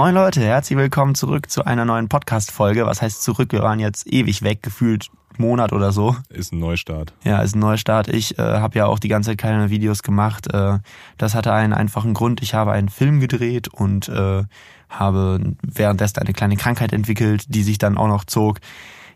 Moin Leute, herzlich willkommen zurück zu einer neuen Podcast-Folge. Was heißt zurück? Wir waren jetzt ewig weg, gefühlt Monat oder so. Ist ein Neustart. Ja, ist ein Neustart. Ich äh, habe ja auch die ganze Zeit keine Videos gemacht. Äh, das hatte einen einfachen Grund. Ich habe einen Film gedreht und äh, habe währenddessen eine kleine Krankheit entwickelt, die sich dann auch noch zog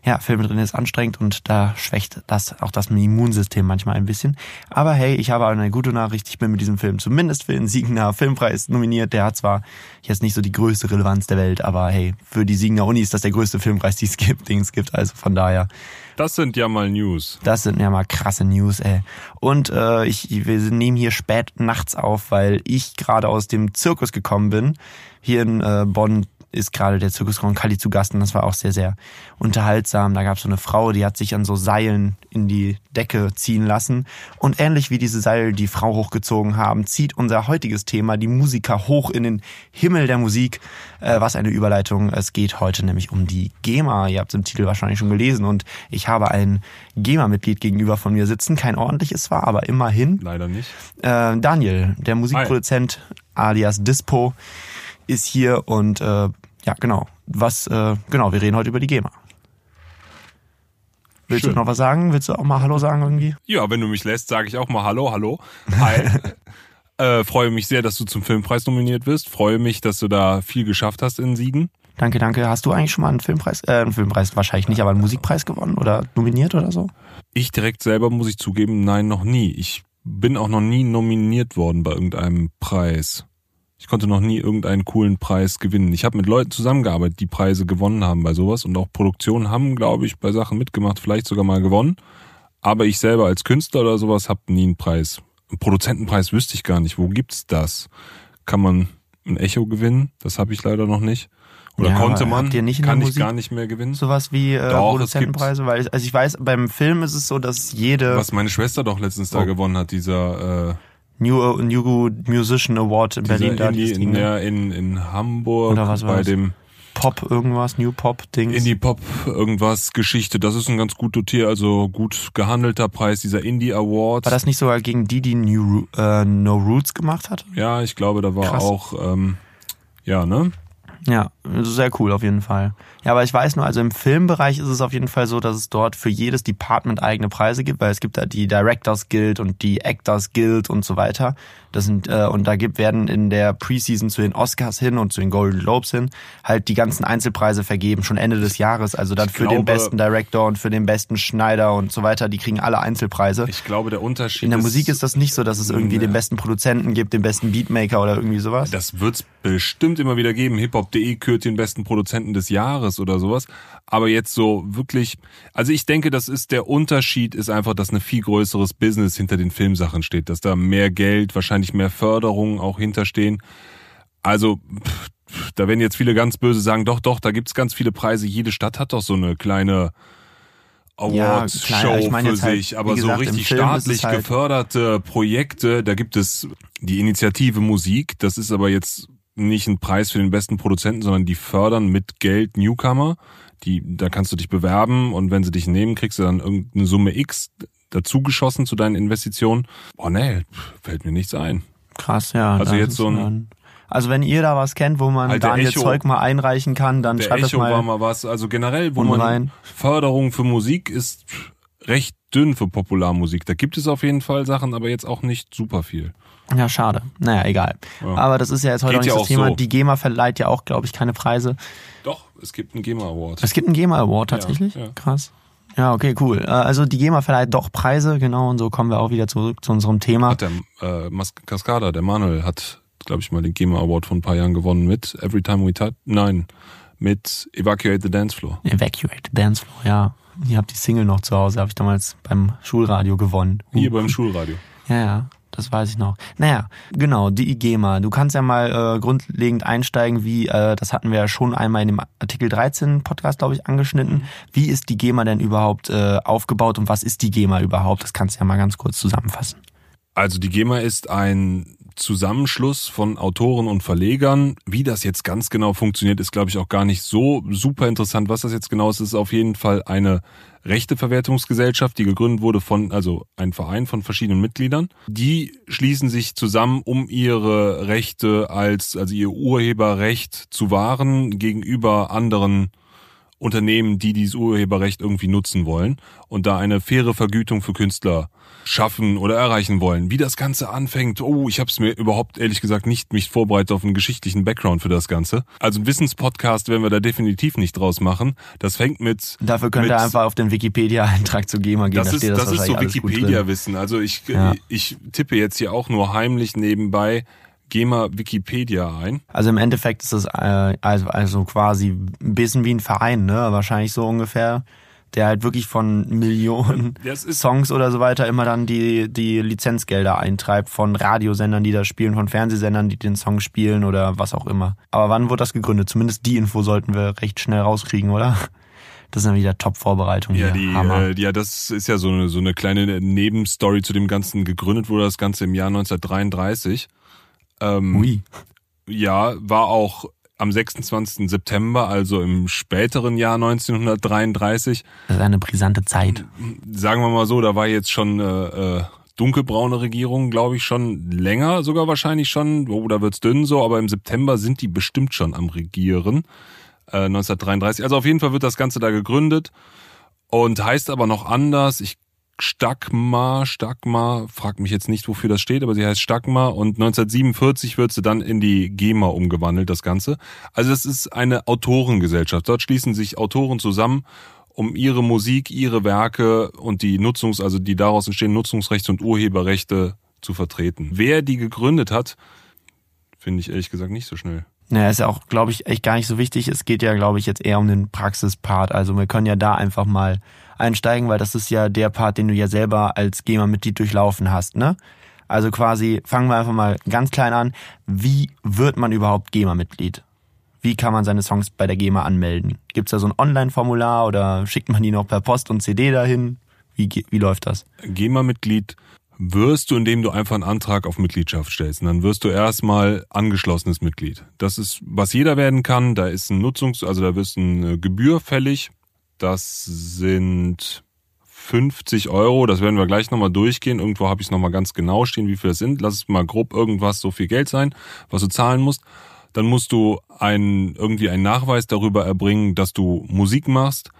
ja, Filme drin ist anstrengend und da schwächt das auch das Immunsystem manchmal ein bisschen. Aber hey, ich habe eine gute Nachricht. Ich bin mit diesem Film zumindest für den Siegener Filmpreis nominiert. Der hat zwar jetzt nicht so die größte Relevanz der Welt, aber hey, für die Siegener Uni ist das der größte Filmpreis, die es gibt, den es gibt. Also von daher. Das sind ja mal News. Das sind ja mal krasse News, ey. Und äh, ich, wir nehmen hier spät nachts auf, weil ich gerade aus dem Zirkus gekommen bin. Hier in äh, Bonn ist gerade der Zirkus Roncalli zu Gast und das war auch sehr, sehr unterhaltsam. Da gab es so eine Frau, die hat sich an so Seilen in die Decke ziehen lassen. Und ähnlich wie diese Seile die Frau hochgezogen haben, zieht unser heutiges Thema die Musiker hoch in den Himmel der Musik. Äh, was eine Überleitung. Es geht heute nämlich um die GEMA. Ihr habt es im Titel wahrscheinlich schon gelesen. Und ich habe ein GEMA-Mitglied gegenüber von mir sitzen. Kein ordentliches zwar, aber immerhin. Leider nicht. Äh, Daniel, der Musikproduzent Hi. alias Dispo ist hier und äh, ja, genau. Was, äh, genau, wir reden heute über die GEMA. Willst Schön. du noch was sagen? Willst du auch mal Hallo sagen irgendwie? Ja, wenn du mich lässt, sage ich auch mal Hallo, Hallo. Hi. äh, freue mich sehr, dass du zum Filmpreis nominiert bist. Freue mich, dass du da viel geschafft hast in Siegen. Danke, danke. Hast du eigentlich schon mal einen Filmpreis, äh, einen Filmpreis wahrscheinlich nicht, aber einen Musikpreis gewonnen oder nominiert oder so? Ich direkt selber muss ich zugeben, nein, noch nie. Ich bin auch noch nie nominiert worden bei irgendeinem Preis. Ich konnte noch nie irgendeinen coolen Preis gewinnen. Ich habe mit Leuten zusammengearbeitet, die Preise gewonnen haben bei sowas und auch Produktionen haben, glaube ich, bei Sachen mitgemacht, vielleicht sogar mal gewonnen. Aber ich selber als Künstler oder sowas habe nie einen Preis. Einen Produzentenpreis wüsste ich gar nicht. Wo gibt's das? Kann man ein Echo gewinnen? Das habe ich leider noch nicht. Oder ja, konnte man? Habt ihr nicht in kann der ich gar nicht mehr gewinnen. Sowas wie äh, doch, Produzentenpreise, weil ich, also ich weiß, beim Film ist es so, dass jede. Was meine Schwester doch letztens oh. da gewonnen hat, dieser äh, New, New Musician Award in Berlin da. Indie, in, ja, in, in Hamburg Oder was bei dem Pop irgendwas, New Pop Dings. Indie Pop irgendwas Geschichte. Das ist ein ganz gut dotier, also gut gehandelter Preis, dieser Indie Award. War das nicht sogar gegen die, die New, äh, No Roots gemacht hat? Ja, ich glaube, da war Krass. auch, ähm, ja, ne? Ja, sehr cool auf jeden Fall. Ja, aber ich weiß nur, also im Filmbereich ist es auf jeden Fall so, dass es dort für jedes Department eigene Preise gibt, weil es gibt da die Directors Guild und die Actors Guild und so weiter. Das sind äh, und da gibt werden in der Preseason zu den Oscars hin und zu den Golden Globes hin halt die ganzen Einzelpreise vergeben schon Ende des Jahres. Also dann ich für glaube, den besten Director und für den besten Schneider und so weiter. Die kriegen alle Einzelpreise. Ich glaube, der Unterschied in der Musik ist das nicht so, dass es irgendwie ja. den besten Produzenten gibt, den besten Beatmaker oder irgendwie sowas. Das wird's bestimmt immer wieder geben. Hip-Hop.de kürt den besten Produzenten des Jahres oder sowas. Aber jetzt so wirklich, also ich denke, das ist der Unterschied, ist einfach, dass ein viel größeres Business hinter den Filmsachen steht, dass da mehr Geld, wahrscheinlich mehr Förderungen auch hinterstehen. Also, pff, da werden jetzt viele ganz böse sagen, doch, doch, da gibt's ganz viele Preise. Jede Stadt hat doch so eine kleine Awards-Show ja, ich mein für halt, sich, aber gesagt, so richtig staatlich halt geförderte Projekte, da gibt es die Initiative Musik, das ist aber jetzt nicht ein Preis für den besten Produzenten, sondern die fördern mit Geld Newcomer. Die, da kannst du dich bewerben und wenn sie dich nehmen, kriegst du dann irgendeine Summe X dazugeschossen zu deinen Investitionen. Oh nee, fällt mir nichts ein. Krass, ja. Also jetzt so ein, also wenn ihr da was kennt, wo man Alter, Daniel Echo, Zeug mal einreichen kann, dann schreibt Echo das mal. war mal was. Also generell, wo man rein. Förderung für Musik ist recht dünn für Popularmusik. Da gibt es auf jeden Fall Sachen, aber jetzt auch nicht super viel. Ja, schade. Naja, egal. Ja. Aber das ist ja jetzt heute Geht auch nicht ja das Thema. So. Die GEMA verleiht ja auch, glaube ich, keine Preise. Doch, es gibt einen GEMA Award. Es gibt einen GEMA Award tatsächlich? Ja. Krass. Ja, okay, cool. Äh, also die GEMA verleiht doch Preise, genau, und so kommen wir auch wieder zurück zu unserem Thema. Hat der äh, Cascada, der Manuel, hat, glaube ich, mal den GEMA Award vor ein paar Jahren gewonnen mit Every Time We Touch. Nein, mit Evacuate the Dance Floor. Evacuate the Dance Floor, ja. Ich habe die Single noch zu Hause, habe ich damals beim Schulradio gewonnen. Hier beim Schulradio. Ja, ja. Das weiß ich noch. Naja, genau, die IGEMA. Du kannst ja mal äh, grundlegend einsteigen, wie, äh, das hatten wir ja schon einmal in dem Artikel 13 Podcast, glaube ich, angeschnitten. Wie ist die GEMA denn überhaupt äh, aufgebaut und was ist die GEMA überhaupt? Das kannst du ja mal ganz kurz zusammenfassen. Also die GEMA ist ein Zusammenschluss von Autoren und Verlegern. Wie das jetzt ganz genau funktioniert, ist, glaube ich, auch gar nicht so super interessant. Was das jetzt genau ist, ist auf jeden Fall eine Rechteverwertungsgesellschaft, die gegründet wurde von, also ein Verein von verschiedenen Mitgliedern. Die schließen sich zusammen, um ihre Rechte als, also ihr Urheberrecht zu wahren gegenüber anderen Unternehmen, die dieses Urheberrecht irgendwie nutzen wollen und da eine faire Vergütung für Künstler schaffen oder erreichen wollen. Wie das Ganze anfängt, oh, ich habe es mir überhaupt ehrlich gesagt nicht mich vorbereitet auf einen geschichtlichen Background für das Ganze. Also ein Wissenspodcast werden wir da definitiv nicht draus machen. Das fängt mit... Dafür könnt ihr einfach auf den Wikipedia-Eintrag zu GEMA gehen. Das da ist, das, das ist so Wikipedia-Wissen. Also ich, ja. ich tippe jetzt hier auch nur heimlich nebenbei Geh mal Wikipedia ein. Also im Endeffekt ist es äh, also, also quasi ein bisschen wie ein Verein, ne? Wahrscheinlich so ungefähr der halt wirklich von Millionen Songs oder so weiter immer dann die, die Lizenzgelder eintreibt von Radiosendern, die das spielen, von Fernsehsendern, die den Song spielen oder was auch immer. Aber wann wurde das gegründet? Zumindest die Info sollten wir recht schnell rauskriegen, oder? Das ist dann wieder Top-Vorbereitung. Ja, die, äh, ja, das ist ja so eine, so eine kleine Nebenstory zu dem Ganzen. Gegründet wurde das Ganze im Jahr 1933. Ähm, Ui. Ja, war auch am 26. September, also im späteren Jahr 1933. Das ist eine brisante Zeit. Sagen wir mal so, da war jetzt schon äh, äh, dunkelbraune Regierung, glaube ich, schon länger, sogar wahrscheinlich schon. Oh, da wird's dünn so, aber im September sind die bestimmt schon am Regieren. Äh, 1933. Also auf jeden Fall wird das Ganze da gegründet und heißt aber noch anders. Ich Stagma, Stagma, frag mich jetzt nicht, wofür das steht, aber sie heißt Stagma und 1947 wird sie dann in die GEMA umgewandelt, das Ganze. Also es ist eine Autorengesellschaft. Dort schließen sich Autoren zusammen, um ihre Musik, ihre Werke und die Nutzungs-, also die daraus entstehenden Nutzungsrechte und Urheberrechte zu vertreten. Wer die gegründet hat, finde ich ehrlich gesagt nicht so schnell. Naja, ist ja auch, glaube ich, echt gar nicht so wichtig. Es geht ja, glaube ich, jetzt eher um den Praxispart. Also wir können ja da einfach mal einsteigen, weil das ist ja der Part, den du ja selber als GEMA-Mitglied durchlaufen hast, ne? Also quasi fangen wir einfach mal ganz klein an. Wie wird man überhaupt GEMA-Mitglied? Wie kann man seine Songs bei der GEMA anmelden? Gibt's da so ein Online-Formular oder schickt man die noch per Post und CD dahin? Wie, wie läuft das? GEMA-Mitglied wirst du, indem du einfach einen Antrag auf Mitgliedschaft stellst. Und dann wirst du erstmal angeschlossenes Mitglied. Das ist, was jeder werden kann. Da ist ein Nutzungs-, also da wirst eine Gebühr fällig. Das sind 50 Euro. Das werden wir gleich nochmal durchgehen. Irgendwo habe ich es nochmal ganz genau stehen, wie viel das sind. Lass es mal grob irgendwas so viel Geld sein, was du zahlen musst. Dann musst du einen, irgendwie einen Nachweis darüber erbringen, dass du Musik machst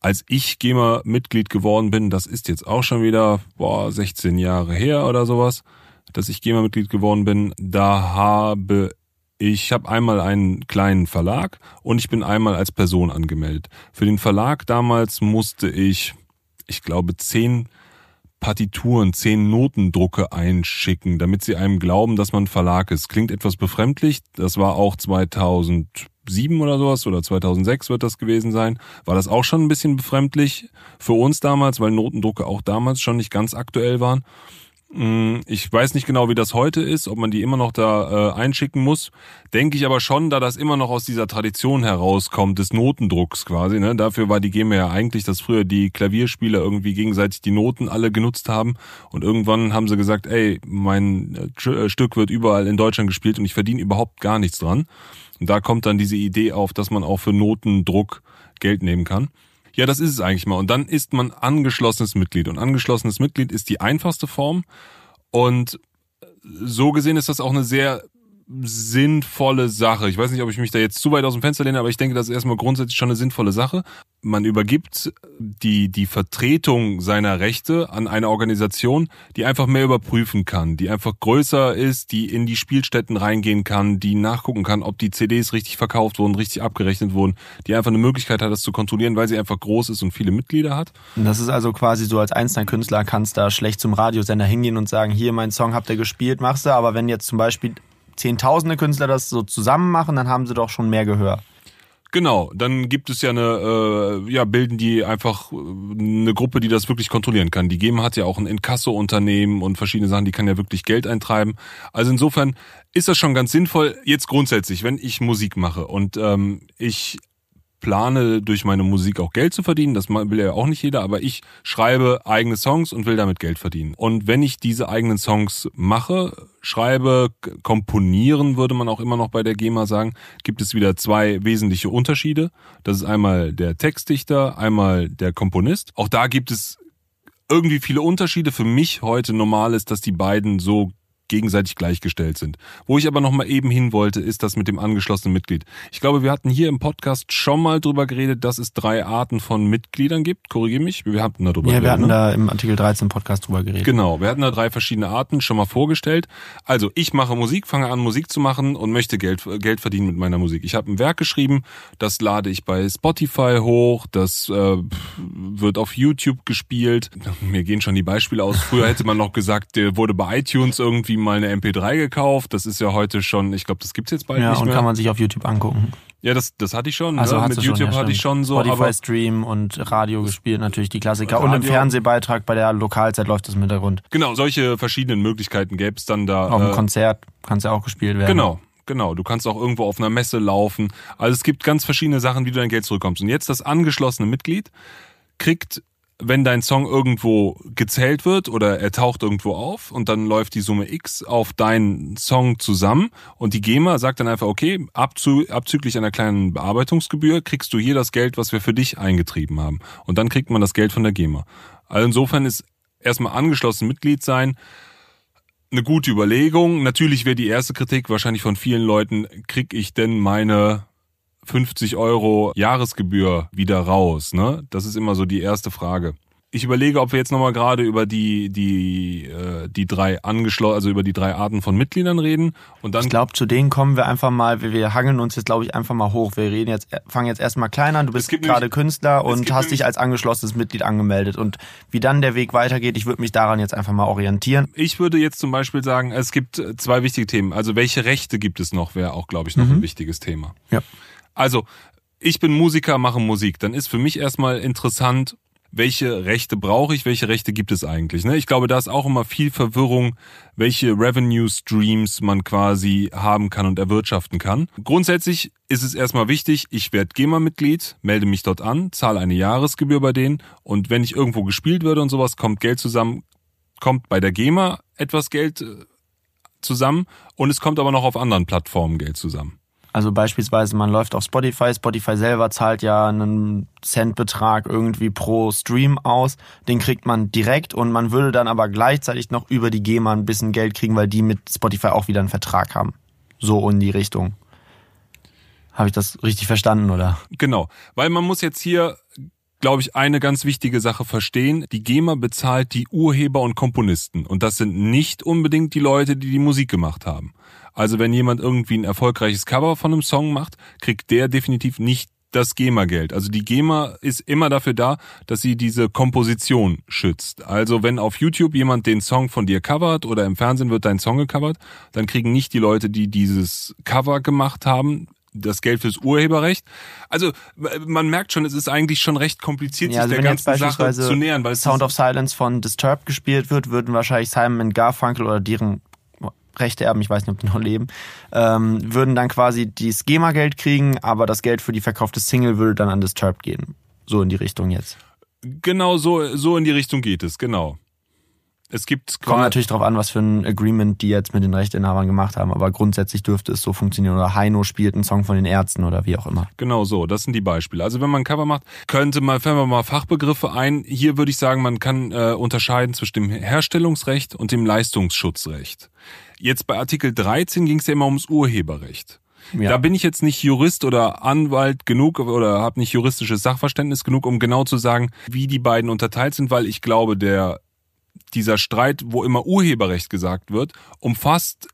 als ich GEMA-Mitglied geworden bin, das ist jetzt auch schon wieder boah, 16 Jahre her oder sowas, dass ich GEMA-Mitglied geworden bin, da habe ich habe einmal einen kleinen Verlag und ich bin einmal als Person angemeldet. Für den Verlag damals musste ich, ich glaube, zehn Partituren, zehn Notendrucke einschicken, damit sie einem glauben, dass man Verlag ist. Klingt etwas befremdlich. Das war auch 2000 2007 oder sowas oder 2006 wird das gewesen sein, war das auch schon ein bisschen befremdlich für uns damals, weil Notendrucke auch damals schon nicht ganz aktuell waren. Mm, ich weiß nicht genau, wie das heute ist, ob man die immer noch da äh, einschicken muss. Denke ich aber schon, da das immer noch aus dieser Tradition herauskommt, des Notendrucks quasi. Ne? Dafür war die GEMA ja eigentlich, dass früher die Klavierspieler irgendwie gegenseitig die Noten alle genutzt haben. Und irgendwann haben sie gesagt, ey, mein äh, Stück wird überall in Deutschland gespielt und ich verdiene überhaupt gar nichts dran. Und da kommt dann diese Idee auf, dass man auch für Notendruck Geld nehmen kann. Ja, das ist es eigentlich mal. Und dann ist man angeschlossenes Mitglied. Und angeschlossenes Mitglied ist die einfachste Form. Und so gesehen ist das auch eine sehr sinnvolle Sache. Ich weiß nicht, ob ich mich da jetzt zu weit aus dem Fenster lehne, aber ich denke, das ist erstmal grundsätzlich schon eine sinnvolle Sache. Man übergibt die, die Vertretung seiner Rechte an eine Organisation, die einfach mehr überprüfen kann, die einfach größer ist, die in die Spielstätten reingehen kann, die nachgucken kann, ob die CDs richtig verkauft wurden, richtig abgerechnet wurden, die einfach eine Möglichkeit hat, das zu kontrollieren, weil sie einfach groß ist und viele Mitglieder hat. Das ist also quasi so, als einzelner Künstler kannst da schlecht zum Radiosender hingehen und sagen, hier, mein Song habt ihr gespielt, machst du, aber wenn jetzt zum Beispiel zehntausende Künstler das so zusammen machen, dann haben sie doch schon mehr Gehör. Genau, dann gibt es ja eine, äh, ja, bilden die einfach äh, eine Gruppe, die das wirklich kontrollieren kann. Die GEMA hat ja auch ein Inkasso-Unternehmen und verschiedene Sachen, die kann ja wirklich Geld eintreiben. Also insofern ist das schon ganz sinnvoll, jetzt grundsätzlich, wenn ich Musik mache und ähm, ich plane, durch meine Musik auch Geld zu verdienen. Das will ja auch nicht jeder, aber ich schreibe eigene Songs und will damit Geld verdienen. Und wenn ich diese eigenen Songs mache, schreibe, komponieren, würde man auch immer noch bei der GEMA sagen, gibt es wieder zwei wesentliche Unterschiede. Das ist einmal der Textdichter, einmal der Komponist. Auch da gibt es irgendwie viele Unterschiede. Für mich heute normal ist, dass die beiden so gegenseitig gleichgestellt sind. Wo ich aber noch mal eben hin wollte, ist das mit dem angeschlossenen Mitglied. Ich glaube, wir hatten hier im Podcast schon mal drüber geredet, dass es drei Arten von Mitgliedern gibt. Korrigiere mich, wir hatten da drüber ja, geredet. wir hatten ne? da im Artikel 13 Podcast drüber geredet. Genau, wir hatten da drei verschiedene Arten schon mal vorgestellt. Also ich mache Musik, fange an Musik zu machen und möchte Geld, Geld verdienen mit meiner Musik. Ich habe ein Werk geschrieben, das lade ich bei Spotify hoch, das äh, wird auf YouTube gespielt. Mir gehen schon die Beispiele aus. Früher hätte man noch gesagt, der wurde bei iTunes irgendwie mal eine MP3 gekauft. Das ist ja heute schon, ich glaube, das gibt's jetzt bald Ja, nicht und mehr. kann man sich auf YouTube angucken. ja, das, das hatte ich schon. Also ne? Mit du schon, YouTube ja, hatte ich schon so. Spotify Stream und Radio gespielt, natürlich die Klassiker. Und im Radio- Fernsehbeitrag bei der Lokalzeit läuft das im Hintergrund. genau, solche verschiedenen Möglichkeiten gäbe es dann da. Auf dem äh, Konzert kann es ja auch gespielt werden. Genau, genau. Du kannst auch irgendwo auf einer Messe laufen. Also es gibt ganz verschiedene Sachen, wie du dein Geld zurückkommst. Und jetzt das angeschlossene Mitglied kriegt, wenn dein Song irgendwo gezählt wird oder er taucht irgendwo auf und dann läuft die Summe X auf deinen Song zusammen und die GEMA sagt dann einfach, okay, abzu, abzüglich einer kleinen Bearbeitungsgebühr kriegst du hier das Geld, was wir für dich eingetrieben haben. Und dann kriegt man das Geld von der GEMA. Also insofern ist erstmal angeschlossen Mitglied sein eine gute Überlegung. Natürlich wäre die erste Kritik wahrscheinlich von vielen Leuten, krieg ich denn meine 50 Euro Jahresgebühr wieder raus? Ne? Das ist immer so die erste Frage. Ich überlege, ob wir jetzt nochmal gerade über die, die, äh, die drei angeschlossen, also über die drei Arten von Mitgliedern reden. Und dann Ich glaube, zu denen kommen wir einfach mal, wir, wir hangeln uns jetzt, glaube ich, einfach mal hoch. Wir reden jetzt, fangen jetzt erstmal klein an. Du bist gerade Künstler und hast dich als angeschlossenes Mitglied angemeldet. Und wie dann der Weg weitergeht, ich würde mich daran jetzt einfach mal orientieren. Ich würde jetzt zum Beispiel sagen, es gibt zwei wichtige Themen. Also welche Rechte gibt es noch, wäre auch, glaube ich, noch ein wichtiges Thema. Ja. Also, ich bin Musiker, mache Musik. Dann ist für mich erstmal interessant, welche Rechte brauche ich, welche Rechte gibt es eigentlich. Ne? Ich glaube, da ist auch immer viel Verwirrung, welche Revenue Streams man quasi haben kann und erwirtschaften kann. Grundsätzlich ist es erstmal wichtig, ich werde GEMA-Mitglied, melde mich dort an, zahle eine Jahresgebühr bei denen und wenn ich irgendwo gespielt werde und sowas, kommt Geld zusammen, kommt bei der GEMA etwas Geld äh, zusammen und es kommt aber noch auf anderen Plattformen Geld zusammen. Also beispielsweise, man läuft auf Spotify. Spotify selber zahlt ja einen Centbetrag irgendwie pro Stream aus. Den kriegt man direkt und man würde dann aber gleichzeitig noch über die GEMA ein bisschen Geld kriegen, weil die mit Spotify auch wieder einen Vertrag haben. So in die Richtung. Habe ich das richtig verstanden, oder? Genau, weil man muss jetzt hier, glaube ich, eine ganz wichtige Sache verstehen. Die GEMA bezahlt die Urheber und Komponisten und das sind nicht unbedingt die Leute, die die Musik gemacht haben. Also wenn jemand irgendwie ein erfolgreiches Cover von einem Song macht, kriegt der definitiv nicht das GEMA-Geld. Also die GEMA ist immer dafür da, dass sie diese Komposition schützt. Also wenn auf YouTube jemand den Song von dir covert oder im Fernsehen wird dein Song gecovert, dann kriegen nicht die Leute, die dieses Cover gemacht haben, das Geld fürs Urheberrecht. Also man merkt schon, es ist eigentlich schon recht kompliziert, Ja, also sich der ganzen Sache zu nähern, weil Sound of Silence von Disturbed gespielt wird, würden wahrscheinlich Simon Garfunkel oder deren Rechte erben, ich weiß nicht, ob die noch leben, ähm, würden dann quasi das GEMA-Geld kriegen, aber das Geld für die verkaufte Single würde dann an Disturbed gehen. So in die Richtung jetzt. genau so so in die Richtung geht es, genau. Es gibt Kommt natürlich drauf an, was für ein Agreement die jetzt mit den Rechteinhabern gemacht haben, aber grundsätzlich dürfte es so funktionieren. Oder Heino spielt einen Song von den Ärzten oder wie auch immer. Genau so, das sind die Beispiele. Also wenn man ein Cover macht, könnte man, fällen wir mal Fachbegriffe ein. Hier würde ich sagen, man kann äh, unterscheiden zwischen dem Herstellungsrecht und dem Leistungsschutzrecht. Jetzt bei Artikel 13 ging es ja immer ums Urheberrecht. Ja. Da bin ich jetzt nicht Jurist oder Anwalt genug oder habe nicht juristisches Sachverständnis genug, um genau zu sagen, wie die beiden unterteilt sind, weil ich glaube, der dieser Streit, wo immer Urheberrecht gesagt wird, umfasst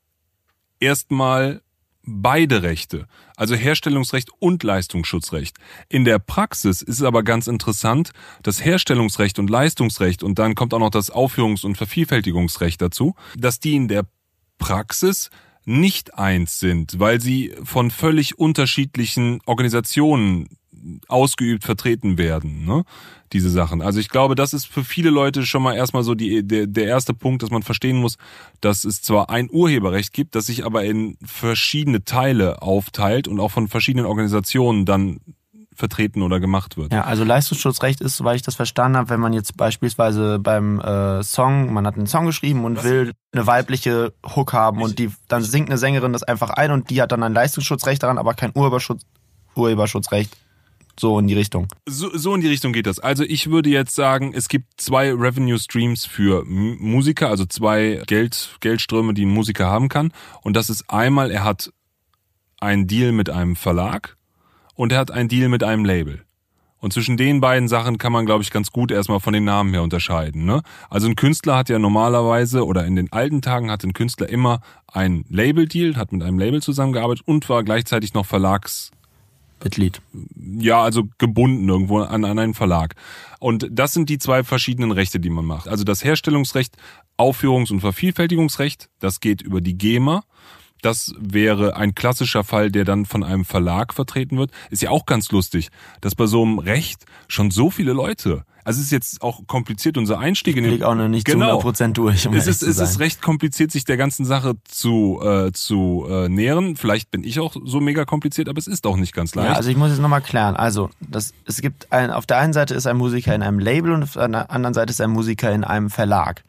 erstmal beide Rechte, also Herstellungsrecht und Leistungsschutzrecht. In der Praxis ist es aber ganz interessant, das Herstellungsrecht und Leistungsrecht und dann kommt auch noch das Aufführungs- und Vervielfältigungsrecht dazu, dass die in der Praxis nicht eins sind, weil sie von völlig unterschiedlichen Organisationen ausgeübt vertreten werden, ne? diese Sachen. Also ich glaube, das ist für viele Leute schon mal erstmal so die, der, der erste Punkt, dass man verstehen muss, dass es zwar ein Urheberrecht gibt, das sich aber in verschiedene Teile aufteilt und auch von verschiedenen Organisationen dann vertreten oder gemacht wird. Ja, also Leistungsschutzrecht ist, soweit ich das verstanden habe, wenn man jetzt beispielsweise beim äh, Song, man hat einen Song geschrieben und will eine weibliche Hook haben und die dann singt eine Sängerin das einfach ein und die hat dann ein Leistungsschutzrecht daran, aber kein Urheberschutz, Urheberschutzrecht. So in die Richtung. So, so in die Richtung geht das. Also ich würde jetzt sagen, es gibt zwei Revenue Streams für Musiker, also zwei Geld, Geldströme, die ein Musiker haben kann. Und das ist einmal, er hat einen Deal mit einem Verlag und er hat einen Deal mit einem Label. Und zwischen den beiden Sachen kann man, glaube ich, ganz gut erstmal von den Namen her unterscheiden. Ne? Also ein Künstler hat ja normalerweise oder in den alten Tagen hat ein Künstler immer ein Label-Deal, hat mit einem Label zusammengearbeitet und war gleichzeitig noch Verlags Mitglied. Ja, also gebunden irgendwo an, an einen Verlag. Und das sind die zwei verschiedenen Rechte, die man macht. Also das Herstellungsrecht, Aufführungs- und Vervielfältigungsrecht, das geht über die GEMA. Das wäre ein klassischer Fall, der dann von einem Verlag vertreten wird. Ist ja auch ganz lustig, dass bei so einem Recht schon so viele Leute also es ist jetzt auch kompliziert, unser Einstieg in den... Ich auch noch nicht genau. zu 100% durch. Um es ist, es ist recht kompliziert, sich der ganzen Sache zu, äh, zu äh, nähern. Vielleicht bin ich auch so mega kompliziert, aber es ist auch nicht ganz leicht. Ja, also ich muss jetzt nochmal klären. Also das, es gibt ein, auf der einen Seite ist ein Musiker in einem Label und auf der anderen Seite ist ein Musiker in einem Verlag.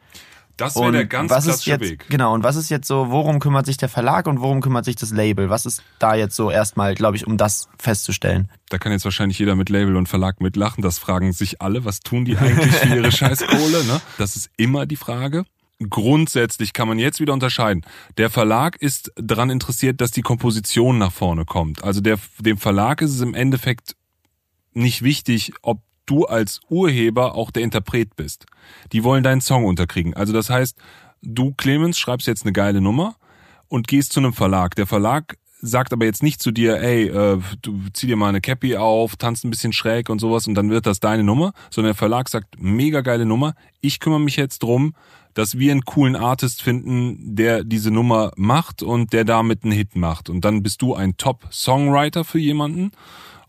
Das wäre der ganz was klassische jetzt, Weg. Genau, und was ist jetzt so, worum kümmert sich der Verlag und worum kümmert sich das Label? Was ist da jetzt so erstmal, glaube ich, um das festzustellen? Da kann jetzt wahrscheinlich jeder mit Label und Verlag mitlachen. Das fragen sich alle, was tun die eigentlich für ihre Scheißkohle? Ne? Das ist immer die Frage. Grundsätzlich kann man jetzt wieder unterscheiden. Der Verlag ist daran interessiert, dass die Komposition nach vorne kommt. Also der, dem Verlag ist es im Endeffekt nicht wichtig, ob du als Urheber auch der Interpret bist. Die wollen deinen Song unterkriegen. Also das heißt, du Clemens schreibst jetzt eine geile Nummer und gehst zu einem Verlag. Der Verlag sagt aber jetzt nicht zu dir, ey, äh, du zieh dir mal eine Cappy auf, tanzt ein bisschen schräg und sowas und dann wird das deine Nummer, sondern der Verlag sagt, mega geile Nummer, ich kümmere mich jetzt drum, dass wir einen coolen Artist finden, der diese Nummer macht und der damit einen Hit macht. Und dann bist du ein Top-Songwriter für jemanden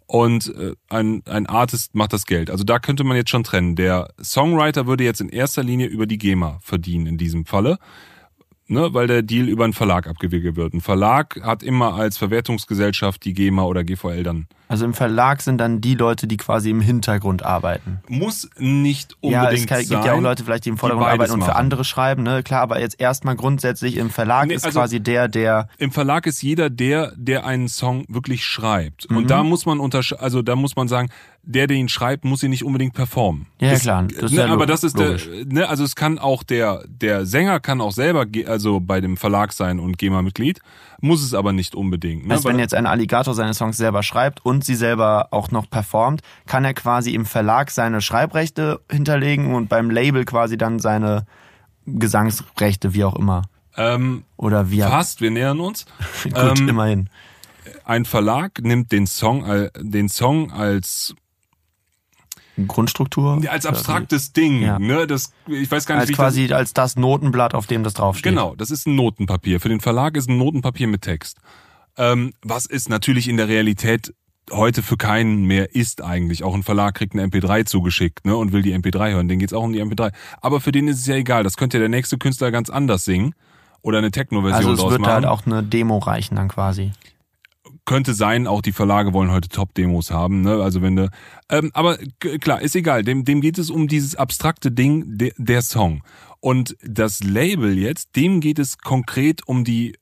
und äh, ein, ein Artist macht das Geld. Also da könnte man jetzt schon trennen. Der Songwriter würde jetzt in erster Linie über die GEMA verdienen in diesem Falle ne, weil der Deal über einen Verlag abgewickelt wird. Ein Verlag hat immer als Verwertungsgesellschaft die GEMA oder GVL dann. Also im Verlag sind dann die Leute, die quasi im Hintergrund arbeiten. Muss nicht unbedingt ja, es kann, sein. gibt ja auch Leute vielleicht, die im Vordergrund die arbeiten und für andere schreiben, ne? Klar, aber jetzt erstmal grundsätzlich im Verlag nee, ist also quasi der, der. Im Verlag ist jeder der, der einen Song wirklich schreibt. Mhm. Und da muss man unterscheiden, also da muss man sagen, der, der ihn schreibt, muss ihn nicht unbedingt performen. Ja, das, klar. Das ne, aber das ist logisch. der, ne, also es kann auch der, der Sänger kann auch selber, also bei dem Verlag sein und GEMA-Mitglied, muss es aber nicht unbedingt. Ne? Also wenn jetzt ein Alligator seine Songs selber schreibt und sie selber auch noch performt, kann er quasi im Verlag seine Schreibrechte hinterlegen und beim Label quasi dann seine Gesangsrechte, wie auch immer. Ähm, Oder wie Fast, wir nähern uns. Gut, ähm, immerhin. Ein Verlag nimmt den Song, den Song als Grundstruktur? Als abstraktes Ding, ja. ne? Das, ich weiß gar nicht, als wie quasi das, als das Notenblatt, auf dem das draufsteht. Genau, das ist ein Notenpapier. Für den Verlag ist ein Notenpapier mit Text. Ähm, was ist natürlich in der Realität heute für keinen mehr ist eigentlich. Auch ein Verlag kriegt eine MP3 zugeschickt ne, und will die MP3 hören. Den geht's auch um die MP3. Aber für den ist es ja egal. Das könnte ja der nächste Künstler ganz anders singen oder eine Techno-Version also draus machen. Also es wird halt auch eine Demo reichen dann quasi könnte sein, auch die Verlage wollen heute Top-Demos haben, ne? Also wenn du, ähm, aber klar, ist egal. Dem, dem geht es um dieses abstrakte Ding, de, der Song. Und das Label jetzt, dem geht es konkret um die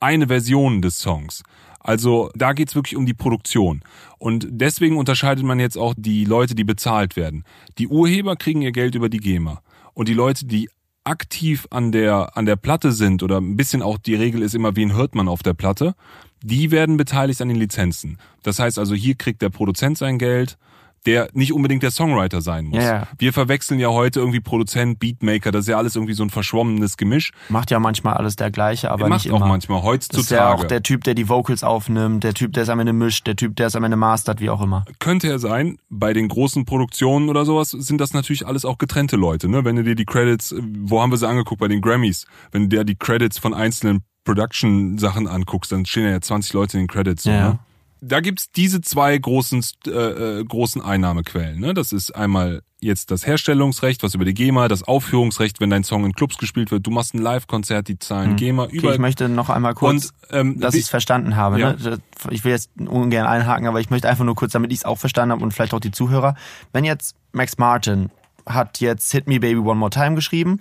eine Version des Songs. Also da geht's wirklich um die Produktion. Und deswegen unterscheidet man jetzt auch die Leute, die bezahlt werden. Die Urheber kriegen ihr Geld über die GEMA. Und die Leute, die aktiv an der, an der Platte sind oder ein bisschen auch die Regel ist immer, wen hört man auf der Platte, die werden beteiligt an den Lizenzen. Das heißt also, hier kriegt der Produzent sein Geld, der nicht unbedingt der Songwriter sein muss. Ja, ja. Wir verwechseln ja heute irgendwie Produzent, Beatmaker, das ist ja alles irgendwie so ein verschwommenes Gemisch. Macht ja manchmal alles der gleiche, aber Macht nicht immer. auch manchmal heutzutage. Das ist ja auch der Typ, der die Vocals aufnimmt, der Typ, der es am Ende mischt, der Typ, der es am Ende mastert, wie auch immer. Könnte er sein. Bei den großen Produktionen oder sowas sind das natürlich alles auch getrennte Leute. Ne? Wenn du dir die Credits, wo haben wir sie angeguckt? Bei den Grammys. Wenn du dir die Credits von einzelnen Production-Sachen anguckst, dann stehen ja 20 Leute in den Credits. So, ja. Ne? da gibt's diese zwei großen, äh, äh, großen Einnahmequellen. Ne? Das ist einmal jetzt das Herstellungsrecht, was über die GEMA, das Aufführungsrecht, wenn dein Song in Clubs gespielt wird, du machst ein Live-Konzert, die zahlen hm. GEMA okay, über. Ich möchte noch einmal kurz, Und, ähm, dass ich es verstanden habe. Ja. Ne? Ich will jetzt ungern einhaken, aber ich möchte einfach nur kurz, damit ich es auch verstanden habe und vielleicht auch die Zuhörer. Wenn jetzt Max Martin hat jetzt Hit Me Baby One More Time geschrieben,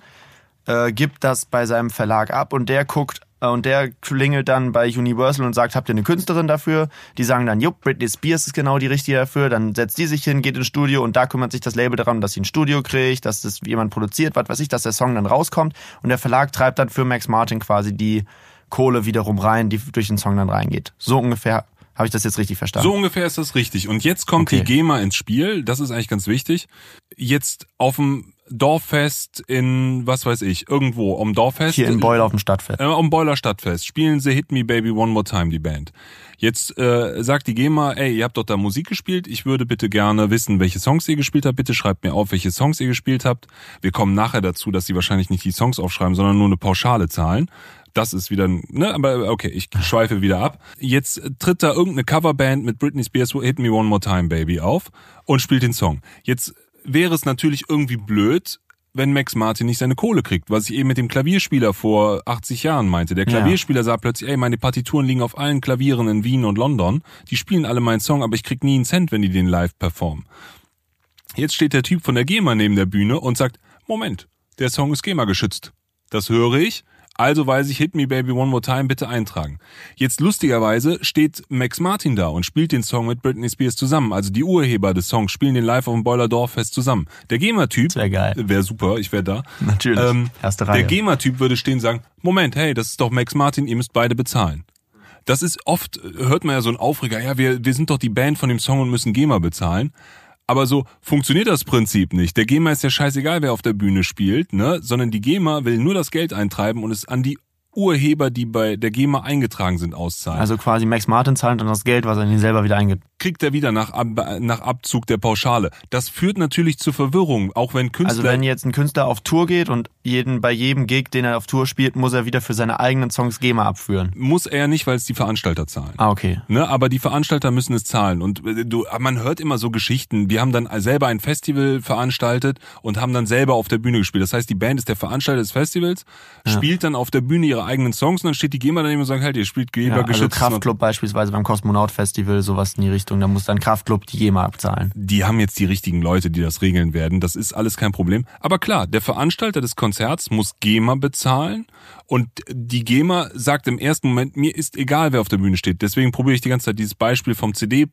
äh, gibt das bei seinem Verlag ab und der guckt und der klingelt dann bei Universal und sagt, habt ihr eine Künstlerin dafür? Die sagen dann, jupp, Britney Spears ist genau die richtige dafür. Dann setzt die sich hin, geht ins Studio und da kümmert sich das Label daran, dass sie ein Studio kriegt, dass das jemand produziert, was weiß ich, dass der Song dann rauskommt. Und der Verlag treibt dann für Max Martin quasi die Kohle wiederum rein, die durch den Song dann reingeht. So ungefähr habe ich das jetzt richtig verstanden? So ungefähr ist das richtig. Und jetzt kommt okay. die GEMA ins Spiel. Das ist eigentlich ganz wichtig. Jetzt auf dem Dorffest in, was weiß ich, irgendwo um Dorffest. Hier in Boiler auf dem Stadtfest. Äh, um Boiler Stadtfest. Spielen sie Hit Me Baby One More Time, die Band. Jetzt äh, sagt die GEMA, ey, ihr habt doch da Musik gespielt, ich würde bitte gerne wissen, welche Songs ihr gespielt habt. Bitte schreibt mir auf, welche Songs ihr gespielt habt. Wir kommen nachher dazu, dass sie wahrscheinlich nicht die Songs aufschreiben, sondern nur eine pauschale Zahlen. Das ist wieder, ne, aber okay, ich schweife wieder ab. Jetzt tritt da irgendeine Coverband mit Britney Spears Hit Me One More Time Baby auf und spielt den Song. Jetzt wäre es natürlich irgendwie blöd, wenn Max Martin nicht seine Kohle kriegt, was ich eben mit dem Klavierspieler vor 80 Jahren meinte. Der Klavierspieler ja. sagt plötzlich, ey, meine Partituren liegen auf allen Klavieren in Wien und London, die spielen alle meinen Song, aber ich krieg nie einen Cent, wenn die den live performen. Jetzt steht der Typ von der GEMA neben der Bühne und sagt, Moment, der Song ist GEMA geschützt. Das höre ich, also weiß ich, Hit Me Baby One More Time bitte eintragen. Jetzt lustigerweise steht Max Martin da und spielt den Song mit Britney Spears zusammen. Also die Urheber des Songs spielen den live auf dem Boiler Dorffest zusammen. Der GEMA-Typ wäre wär super, ich wäre da. Natürlich. Ähm, Erste Reihe. Der GEMA-Typ würde stehen und sagen, Moment, hey, das ist doch Max Martin, ihr müsst beide bezahlen. Das ist oft, hört man ja so einen Aufreger, ja, wir, wir sind doch die Band von dem Song und müssen GEMA bezahlen. Aber so funktioniert das Prinzip nicht. Der GEMA ist ja scheißegal, wer auf der Bühne spielt, ne? Sondern die GEMA will nur das Geld eintreiben und es an die Urheber, die bei der GEMA eingetragen sind, auszahlen. Also quasi Max Martin zahlt dann das Geld, was er in ihn selber wieder eingibt kriegt er wieder nach, nach Abzug der Pauschale. Das führt natürlich zu Verwirrung, auch wenn Künstler... Also wenn jetzt ein Künstler auf Tour geht und jeden, bei jedem Gig, den er auf Tour spielt, muss er wieder für seine eigenen Songs GEMA abführen. Muss er nicht, weil es die Veranstalter zahlen. Ah, okay. Ne, aber die Veranstalter müssen es zahlen. Und äh, du, man hört immer so Geschichten. Wir haben dann selber ein Festival veranstaltet und haben dann selber auf der Bühne gespielt. Das heißt, die Band ist der Veranstalter des Festivals, ja. spielt dann auf der Bühne ihre eigenen Songs und dann steht die GEMA daneben und sagt, halt, ihr spielt GEMA ja. Also Kraftclub beispielsweise beim Kosmonaut Festival, sowas in die Richtung. Da muss dann Kraft Club die GEMA abzahlen. Die haben jetzt die richtigen Leute, die das regeln werden. Das ist alles kein Problem. Aber klar, der Veranstalter des Konzerts muss GEMA bezahlen und die GEMA sagt im ersten Moment, mir ist egal, wer auf der Bühne steht. Deswegen probiere ich die ganze Zeit dieses Beispiel vom CD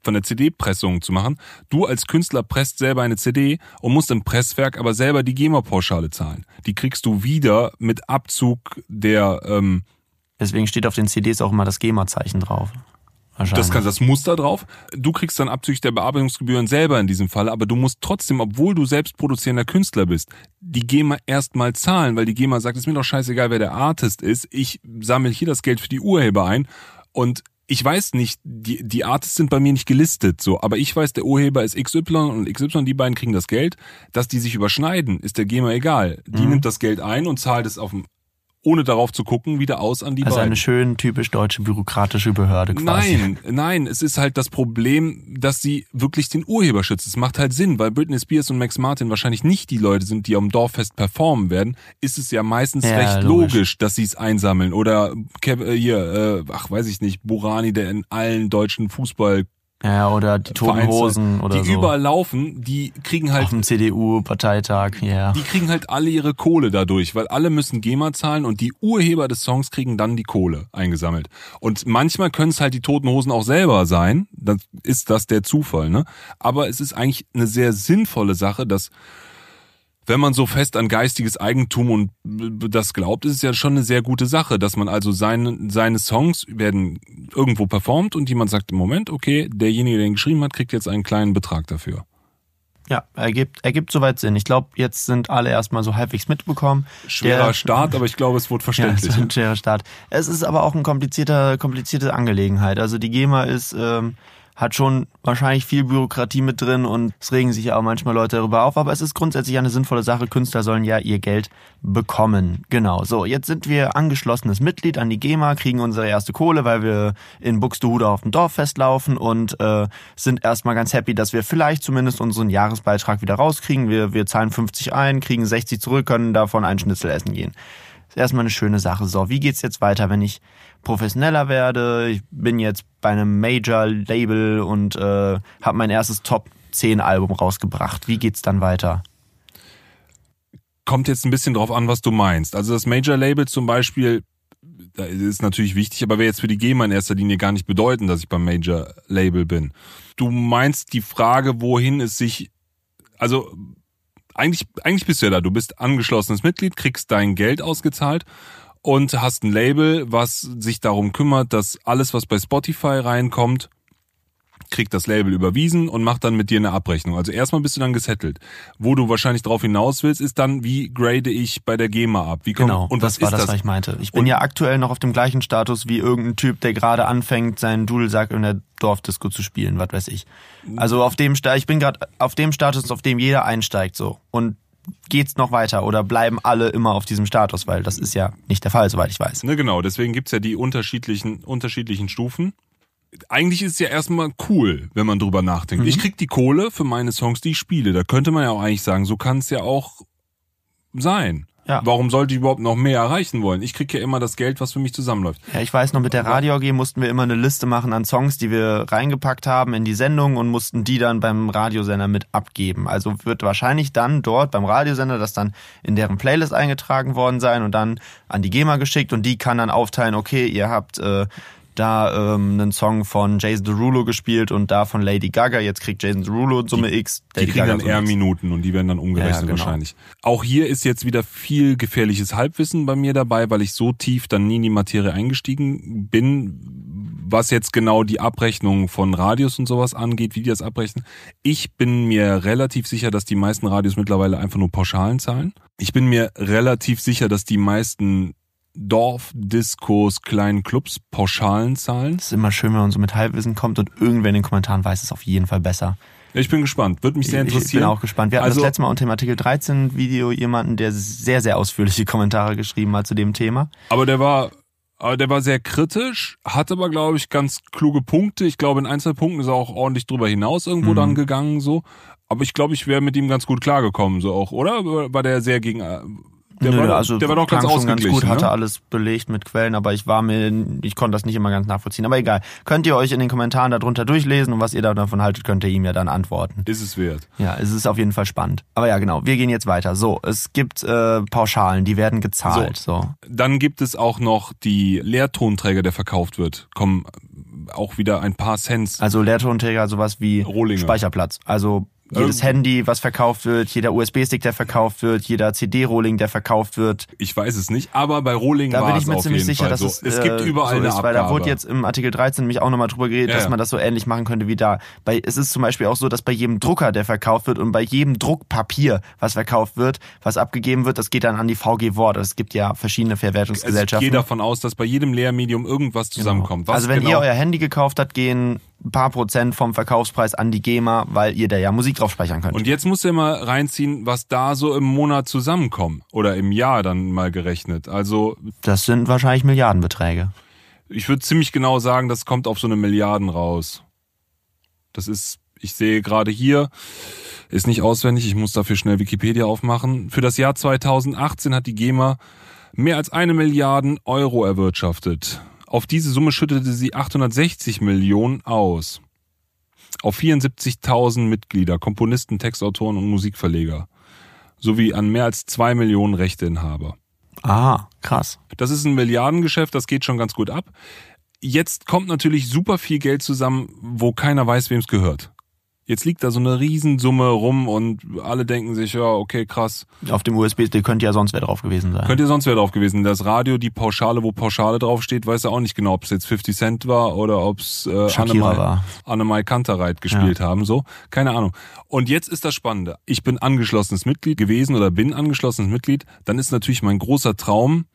von der CD-Pressung zu machen. Du als Künstler presst selber eine CD und musst im Presswerk aber selber die GEMA-Pauschale zahlen. Die kriegst du wieder mit Abzug der. Ähm, Deswegen steht auf den CDs auch immer das GEMA-Zeichen drauf. Das kann das Muster drauf. Du kriegst dann abzüglich der Bearbeitungsgebühren selber in diesem Fall, aber du musst trotzdem, obwohl du selbst produzierender Künstler bist, die GEMA erstmal zahlen, weil die GEMA sagt, es ist mir doch scheißegal, wer der Artist ist. Ich sammle hier das Geld für die Urheber ein und ich weiß nicht, die, die Artists sind bei mir nicht gelistet, so, aber ich weiß, der Urheber ist XY und XY, die beiden kriegen das Geld. Dass die sich überschneiden, ist der GEMA egal. Die mhm. nimmt das Geld ein und zahlt es auf dem ohne darauf zu gucken, wieder aus an die also beiden. eine schön typisch deutsche bürokratische Behörde quasi. Nein, nein, es ist halt das Problem, dass sie wirklich den Urheber schützt. Es macht halt Sinn, weil Britney Spears und Max Martin wahrscheinlich nicht die Leute sind, die am Dorffest performen werden, ist es ja meistens ja, recht logisch. logisch, dass sie es einsammeln. Oder äh, hier, äh, ach weiß ich nicht, Burani, der in allen deutschen Fußball ja, oder die Toten Hosen oder die so. überall laufen, die kriegen halt. Auf dem CDU-Parteitag, ja. Yeah. Die kriegen halt alle ihre Kohle dadurch, weil alle müssen GEMA zahlen und die Urheber des Songs kriegen dann die Kohle eingesammelt. Und manchmal können es halt die Toten Hosen auch selber sein, dann ist das der Zufall, ne? Aber es ist eigentlich eine sehr sinnvolle Sache, dass wenn man so fest an geistiges Eigentum und das glaubt, ist es ja schon eine sehr gute Sache, dass man also seine, seine Songs werden irgendwo performt und jemand sagt im Moment, okay, derjenige, der ihn geschrieben hat, kriegt jetzt einen kleinen Betrag dafür. Ja, ergibt, ergibt soweit Sinn. Ich glaube, jetzt sind alle erstmal so halbwegs mitbekommen. Schwerer Der, Start, aber ich glaube, es wurde verständlich. Ja, es ist ein schwerer Start. Es ist aber auch eine komplizierter, komplizierte Angelegenheit. Also die GEMA ist, ähm, hat schon wahrscheinlich viel Bürokratie mit drin und es regen sich ja auch manchmal Leute darüber auf, aber es ist grundsätzlich eine sinnvolle Sache. Künstler sollen ja ihr Geld bekommen. Genau. So, jetzt sind wir angeschlossenes Mitglied an die GEMA, kriegen unsere erste Kohle, weil wir in Buxtehude auf dem Dorf festlaufen und äh, sind erstmal ganz happy, dass wir vielleicht zumindest unseren Jahresbeitrag wieder rauskriegen. Wir, wir zahlen 50 ein, kriegen 60 zurück, können davon einen Schnitzel essen gehen. Erstmal eine schöne Sache. So, wie geht's jetzt weiter, wenn ich professioneller werde? Ich bin jetzt bei einem Major-Label und äh, habe mein erstes Top 10 Album rausgebracht. Wie geht's dann weiter? Kommt jetzt ein bisschen drauf an, was du meinst. Also das Major-Label zum Beispiel, da ist natürlich wichtig, aber wäre jetzt für die GEMA in erster Linie gar nicht bedeuten, dass ich beim Major-Label bin. Du meinst die Frage, wohin es sich, also eigentlich, eigentlich bist du ja da. Du bist angeschlossenes Mitglied, kriegst dein Geld ausgezahlt und hast ein Label, was sich darum kümmert, dass alles, was bei Spotify reinkommt, kriegt das Label überwiesen und macht dann mit dir eine Abrechnung. Also erstmal bist du dann gesettelt. Wo du wahrscheinlich drauf hinaus willst, ist dann, wie grade ich bei der GEMA ab? Wie komm, Genau, und was das war ist das, das? was ich meinte. Ich bin Und- ja aktuell noch auf dem gleichen Status wie irgendein Typ, der gerade anfängt, seinen Dudelsack in der Dorfdisco zu spielen, was weiß ich. Also auf dem ich bin gerade auf dem Status, auf dem jeder einsteigt so. Und geht's noch weiter oder bleiben alle immer auf diesem Status, weil das ist ja nicht der Fall, soweit ich weiß. Ne, genau, deswegen gibt's ja die unterschiedlichen, unterschiedlichen Stufen. Eigentlich ist es ja erstmal cool, wenn man drüber nachdenkt. Mhm. Ich krieg die Kohle für meine Songs, die ich spiele. Da könnte man ja auch eigentlich sagen, so kann es ja auch sein. Ja. Warum sollte ich überhaupt noch mehr erreichen wollen? Ich krieg ja immer das Geld, was für mich zusammenläuft. Ja, ich weiß noch, mit der Radio AG mussten wir immer eine Liste machen an Songs, die wir reingepackt haben in die Sendung und mussten die dann beim Radiosender mit abgeben. Also wird wahrscheinlich dann dort beim Radiosender das dann in deren Playlist eingetragen worden sein und dann an die GEMA geschickt und die kann dann aufteilen, okay, ihr habt äh, da ähm, einen Song von Jason Derulo gespielt und da von Lady Gaga, jetzt kriegt Jason Derulo Summe X, Die Lady kriegen dann Summe eher X. Minuten und die werden dann umgerechnet Ja, genau. wahrscheinlich. Auch hier ist jetzt wieder viel gefährliches Halbwissen bei mir dabei, weil ich so tief dann nie in die Materie eingestiegen bin, was jetzt genau die Abrechnung von Radios und sowas angeht, wie die das abrechnen. Ich bin mir relativ sicher, dass die meisten Radios mittlerweile einfach nur Pauschalen zahlen. Ich bin mir relativ sicher, dass die meisten Dorfdiskos, kleinen Clubs Pauschalen zahlen. Es ist immer schön, wenn man so mit Halbwissen kommt und irgendwer in den Kommentaren weiß es auf jeden Fall besser. Ich bin gespannt. Würde mich sehr Ich interessieren. bin auch gespannt. Wir hatten Also- das letzte Mal unter dem Artikel 13 Video jemanden, der sehr, sehr ausführliche Kommentare geschrieben hat zu dem Thema. Aber der war, aber der war sehr kritisch, hat aber, glaube ich, ganz kluge Punkte. Ich glaube, in ein, zwei Punkten ist er auch ordentlich drüber hinaus irgendwo Mhm. dann gegangen, so. Aber ich glaube, ich wäre mit ihm ganz gut klargekommen, so auch, oder? War der sehr gegen, äh, der, Nö, war, also der war doch ganz schon ganz ausgeglichen, gut, hatte ne? alles belegt mit Quellen, aber ich war mir, ich konnte das nicht immer ganz nachvollziehen. Aber egal. Könnt ihr euch in den Kommentaren darunter durchlesen und was ihr da davon haltet, könnt ihr ihm ja dann antworten. Ist es wert. Ja, es ist auf jeden Fall spannend. Aber ja, genau. Wir gehen jetzt weiter. So, es gibt äh, Pauschalen, die werden gezahlt. So. Dann gibt es auch noch die Leertonträger, der verkauft wird. Kommen auch wieder ein paar Cents. Also Leertonträger, sowas wie Rohlinge. Speicherplatz. Also jedes Ähm. Handy, was verkauft wird, jeder USB-Stick, der verkauft wird, jeder CD-Rohling, der verkauft wird. Ich weiß es nicht, aber bei Rohling Da war bin ich es mir ziemlich sicher, Fall dass so. es, es äh, gibt überall so eine ist, Abgabe. weil da wurde jetzt im Artikel 13 nämlich auch nochmal drüber geredet, Ja, dass ja. man das so ähnlich machen könnte wie da. Bei, es ist zum Beispiel auch so, dass bei jedem Drucker, der verkauft wird und bei jedem Druckpapier, was verkauft wird, was abgegeben wird, das geht dann an die VG Wort. Es gibt ja verschiedene also ich Verwertungsgesellschaften. gehe davon aus, dass bei jedem Lehrmedium irgendwas zusammenkommt. Was also wenn genau, ihr euer Handy gekauft habt, gehen ein paar Prozent vom Verkaufspreis an die GEMA, weil ihr da ja Musik drauf speichern könnt. Und jetzt musst du mal reinziehen, was da so im Monat zusammenkommt. Oder im Jahr dann mal gerechnet. Also das sind wahrscheinlich Milliardenbeträge. ich würde ziemlich genau sagen, das kommt auf so eine Milliarden raus. Das ist, ich sehe gerade hier, ist nicht auswendig, ich muss dafür schnell Wikipedia aufmachen. Für das Jahr 2018 hat die GEMA mehr als eine Milliarden Euro erwirtschaftet. Auf diese Summe schüttete sie 860 Millionen aus. Auf 74.000 Mitglieder, Komponisten, Textautoren und Musikverleger. Sowie an mehr als zwei Millionen Rechteinhaber. Ah, krass. Das ist ein Milliardengeschäft, das geht schon ganz gut ab. Jetzt kommt natürlich super viel Geld zusammen, wo keiner weiß, wem es gehört. Jetzt liegt da so eine Riesensumme rum und alle denken sich, ja, okay, krass. Auf dem USB-Stick könnte ja sonst wer drauf gewesen sein. Könnte sonst wer drauf gewesen. Das Radio, die Pauschale, wo Pauschale draufsteht, weiß er auch nicht genau, ob es jetzt 50 Cent war oder ob es äh, Annemai. Annemai Kantereit gespielt haben. So, keine Ahnung. Und jetzt ist das Spannende. Ich bin angeschlossenes Mitglied gewesen oder bin angeschlossenes Mitglied. Dann ist natürlich mein großer Traum,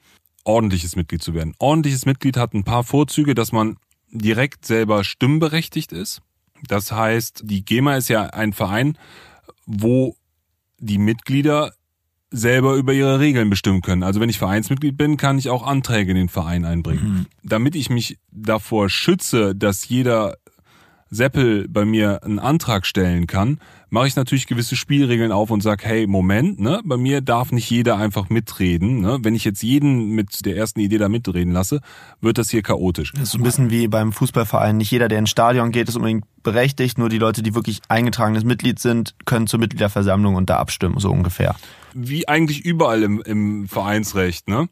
ordentliches Mitglied zu werden. Ordentliches Mitglied hat ein paar Vorzüge, dass man direkt selber stimmberechtigt ist. Das heißt, die GEMA ist ja ein Verein, wo die Mitglieder selber über ihre Regeln bestimmen können. Also wenn ich Vereinsmitglied bin, kann ich auch Anträge in den Verein einbringen. Mhm. Damit ich mich davor schütze, dass jeder Seppel bei mir einen Antrag stellen kann, mache ich natürlich gewisse Spielregeln auf und sage, hey, Moment, ne, bei mir darf nicht jeder einfach mitreden. Ne? Wenn ich jetzt jeden mit der ersten Idee da mitreden lasse, wird das hier chaotisch. Das ist so ein bisschen wie beim Fußballverein. Nicht jeder, der ins Stadion geht, ist unbedingt berechtigt. Nur die Leute, die wirklich eingetragenes Mitglied sind, können zur Mitgliederversammlung und da abstimmen, so ungefähr. Wie eigentlich überall im, im Vereinsrecht, ne?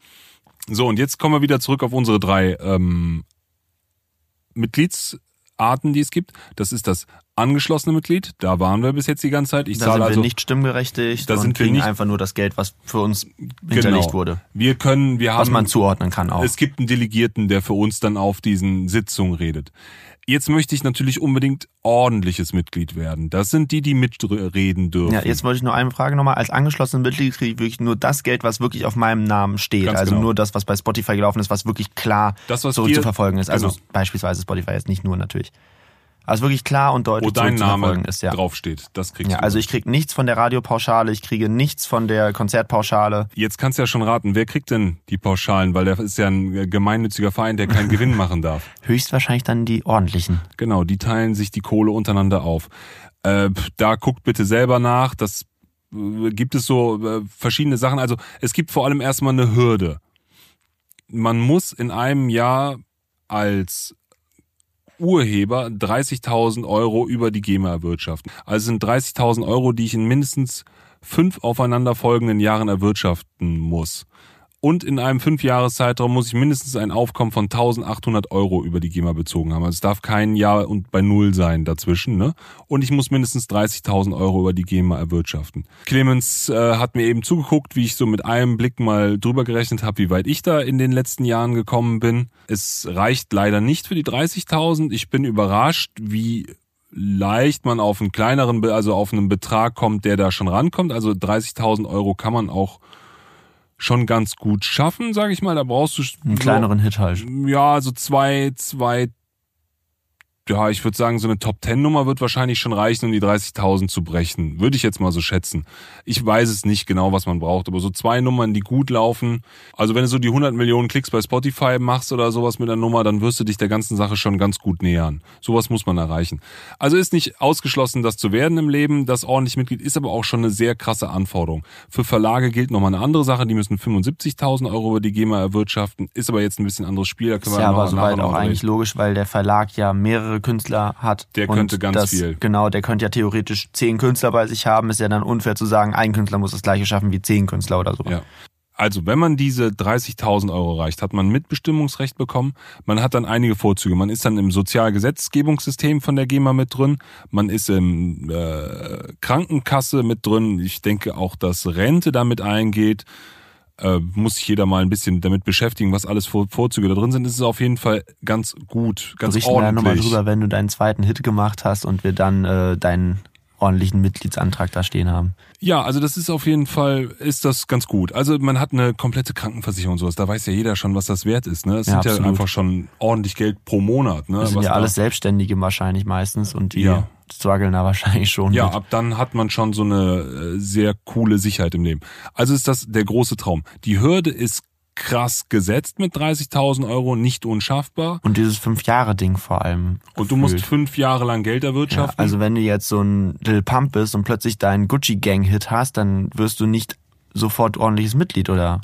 So, und jetzt kommen wir wieder zurück auf unsere drei ähm, Mitglieds Arten, die es gibt. Das ist das angeschlossene Mitglied. Da waren wir bis jetzt die ganze Zeit. Ich da zahle sind also, wir nicht stimmberechtigt da sind wir nicht, einfach nur das Geld, was für uns hinterlegt genau. wurde. Wir können, wir haben, was man zuordnen kann auch. Es gibt einen Delegierten, der für uns dann auf diesen Sitzungen redet. Jetzt möchte ich natürlich unbedingt ordentliches Mitglied werden. Das sind die, die mitreden dürfen. Ja, jetzt wollte ich nur eine Frage nochmal. Als angeschlossenes Mitglied kriege ich wirklich nur das Geld, was wirklich auf meinem Namen steht. Ganz also genau. nur das, was bei Spotify gelaufen ist, was wirklich klar das, was zurückzuverfolgen ist. Also genau. beispielsweise Spotify jetzt nicht nur natürlich. Also wirklich klar und deutlich Wo dein Name ist, ja. draufsteht, das kriegst ja, du. Also ich krieg nichts von der Radiopauschale, ich kriege nichts von der Konzertpauschale. Jetzt kannst du ja schon raten, wer kriegt denn die Pauschalen? Weil der ist ja ein gemeinnütziger Verein, der keinen Gewinn machen darf. Höchstwahrscheinlich dann die ordentlichen. Genau, die teilen sich die Kohle untereinander auf. Äh, da guckt bitte selber nach, das äh, gibt es so äh, verschiedene Sachen. Also es gibt vor allem erstmal eine Hürde. Man muss in einem Jahr als Urheber 30.000 Euro über die GEMA erwirtschaften. Also sind 30.000 Euro, die ich in mindestens fünf aufeinanderfolgenden Jahren erwirtschaften muss und in einem Fünfjahreszeitraum muss ich mindestens ein Aufkommen von 1800 Euro über die GEMA bezogen haben. Also es darf kein Jahr und bei Null sein dazwischen. Ne? Und ich muss mindestens 30.000 Euro über die GEMA erwirtschaften. Clemens äh, hat mir eben zugeguckt, wie ich so mit einem Blick mal drüber gerechnet habe, wie weit ich da in den letzten Jahren gekommen bin. Es reicht leider nicht für die 30.000. Ich bin überrascht, wie leicht man auf einen kleineren, also auf einen Betrag kommt, der da schon rankommt. Also 30.000 Euro kann man auch schon ganz gut schaffen, sage ich mal. Da brauchst du einen kleineren Hit halt. Ja, so zwei, zwei ja, ich würde sagen, so eine Top-10-Nummer wird wahrscheinlich schon reichen, um die 30.000 zu brechen. Würde ich jetzt mal so schätzen. Ich weiß es nicht genau, was man braucht, aber so zwei Nummern, die gut laufen. Also wenn du so die 100 Millionen Klicks bei Spotify machst oder sowas mit der Nummer, dann wirst du dich der ganzen Sache schon ganz gut nähern. Sowas muss man erreichen. Also ist nicht ausgeschlossen, das zu werden im Leben. Das ordentlich Mitglied ist aber auch schon eine sehr krasse Anforderung. Für Verlage gilt nochmal eine andere Sache. Die müssen 75.000 Euro über die GEMA erwirtschaften. Ist aber jetzt ein bisschen anderes Spiel. Da können ist wir ja aber soweit auch eigentlich logisch, weil der Verlag ja mehrere Künstler hat. Der könnte ganz das, viel. Genau, der könnte ja theoretisch zehn Künstler bei sich haben. Ist ja dann unfair zu sagen, ein Künstler muss das gleiche schaffen wie zehn Künstler oder so. Ja. Also, wenn man diese 30.000 Euro reicht, hat man Mitbestimmungsrecht bekommen. Man hat dann einige Vorzüge. Man ist dann im Sozialgesetzgebungssystem von der GEMA mit drin. Man ist im äh, Krankenkasse mit drin. Ich denke auch, dass Rente damit eingeht äh, muss sich jeder mal ein bisschen damit beschäftigen, was alles Vor Vorzüge da drin sind. Es ist auf jeden Fall ganz gut, ganz Berichten ordentlich. Wir nochmal drüber, wenn du deinen zweiten Hit gemacht hast und wir dann äh, deinen ordentlichen Mitgliedsantrag da stehen haben. Ja, also das ist auf jeden Fall, ist das ganz gut. Also man hat eine komplette Krankenversicherung und sowas. Da weiß ja jeder schon, was das wert ist. Ne? Das ja, sind absolut. ja einfach schon ordentlich Geld pro Monat. Ne? Das sind was ja alles Selbstständige wahrscheinlich meistens und die ja. Da wahrscheinlich schon. Ja, mit. ab dann hat man schon so eine äh, sehr coole Sicherheit im Leben. Also ist das der große Traum. Die Hürde ist krass gesetzt mit 30.000 Euro, nicht unschaffbar. Und dieses Fünf-Jahre-Ding vor allem. Und du musst fünf Jahre lang Geld erwirtschaften. Ja, also wenn du jetzt so ein Lil Pump bist und plötzlich deinen Gucci-Gang-Hit hast, dann wirst du nicht sofort ordentliches Mitglied, oder?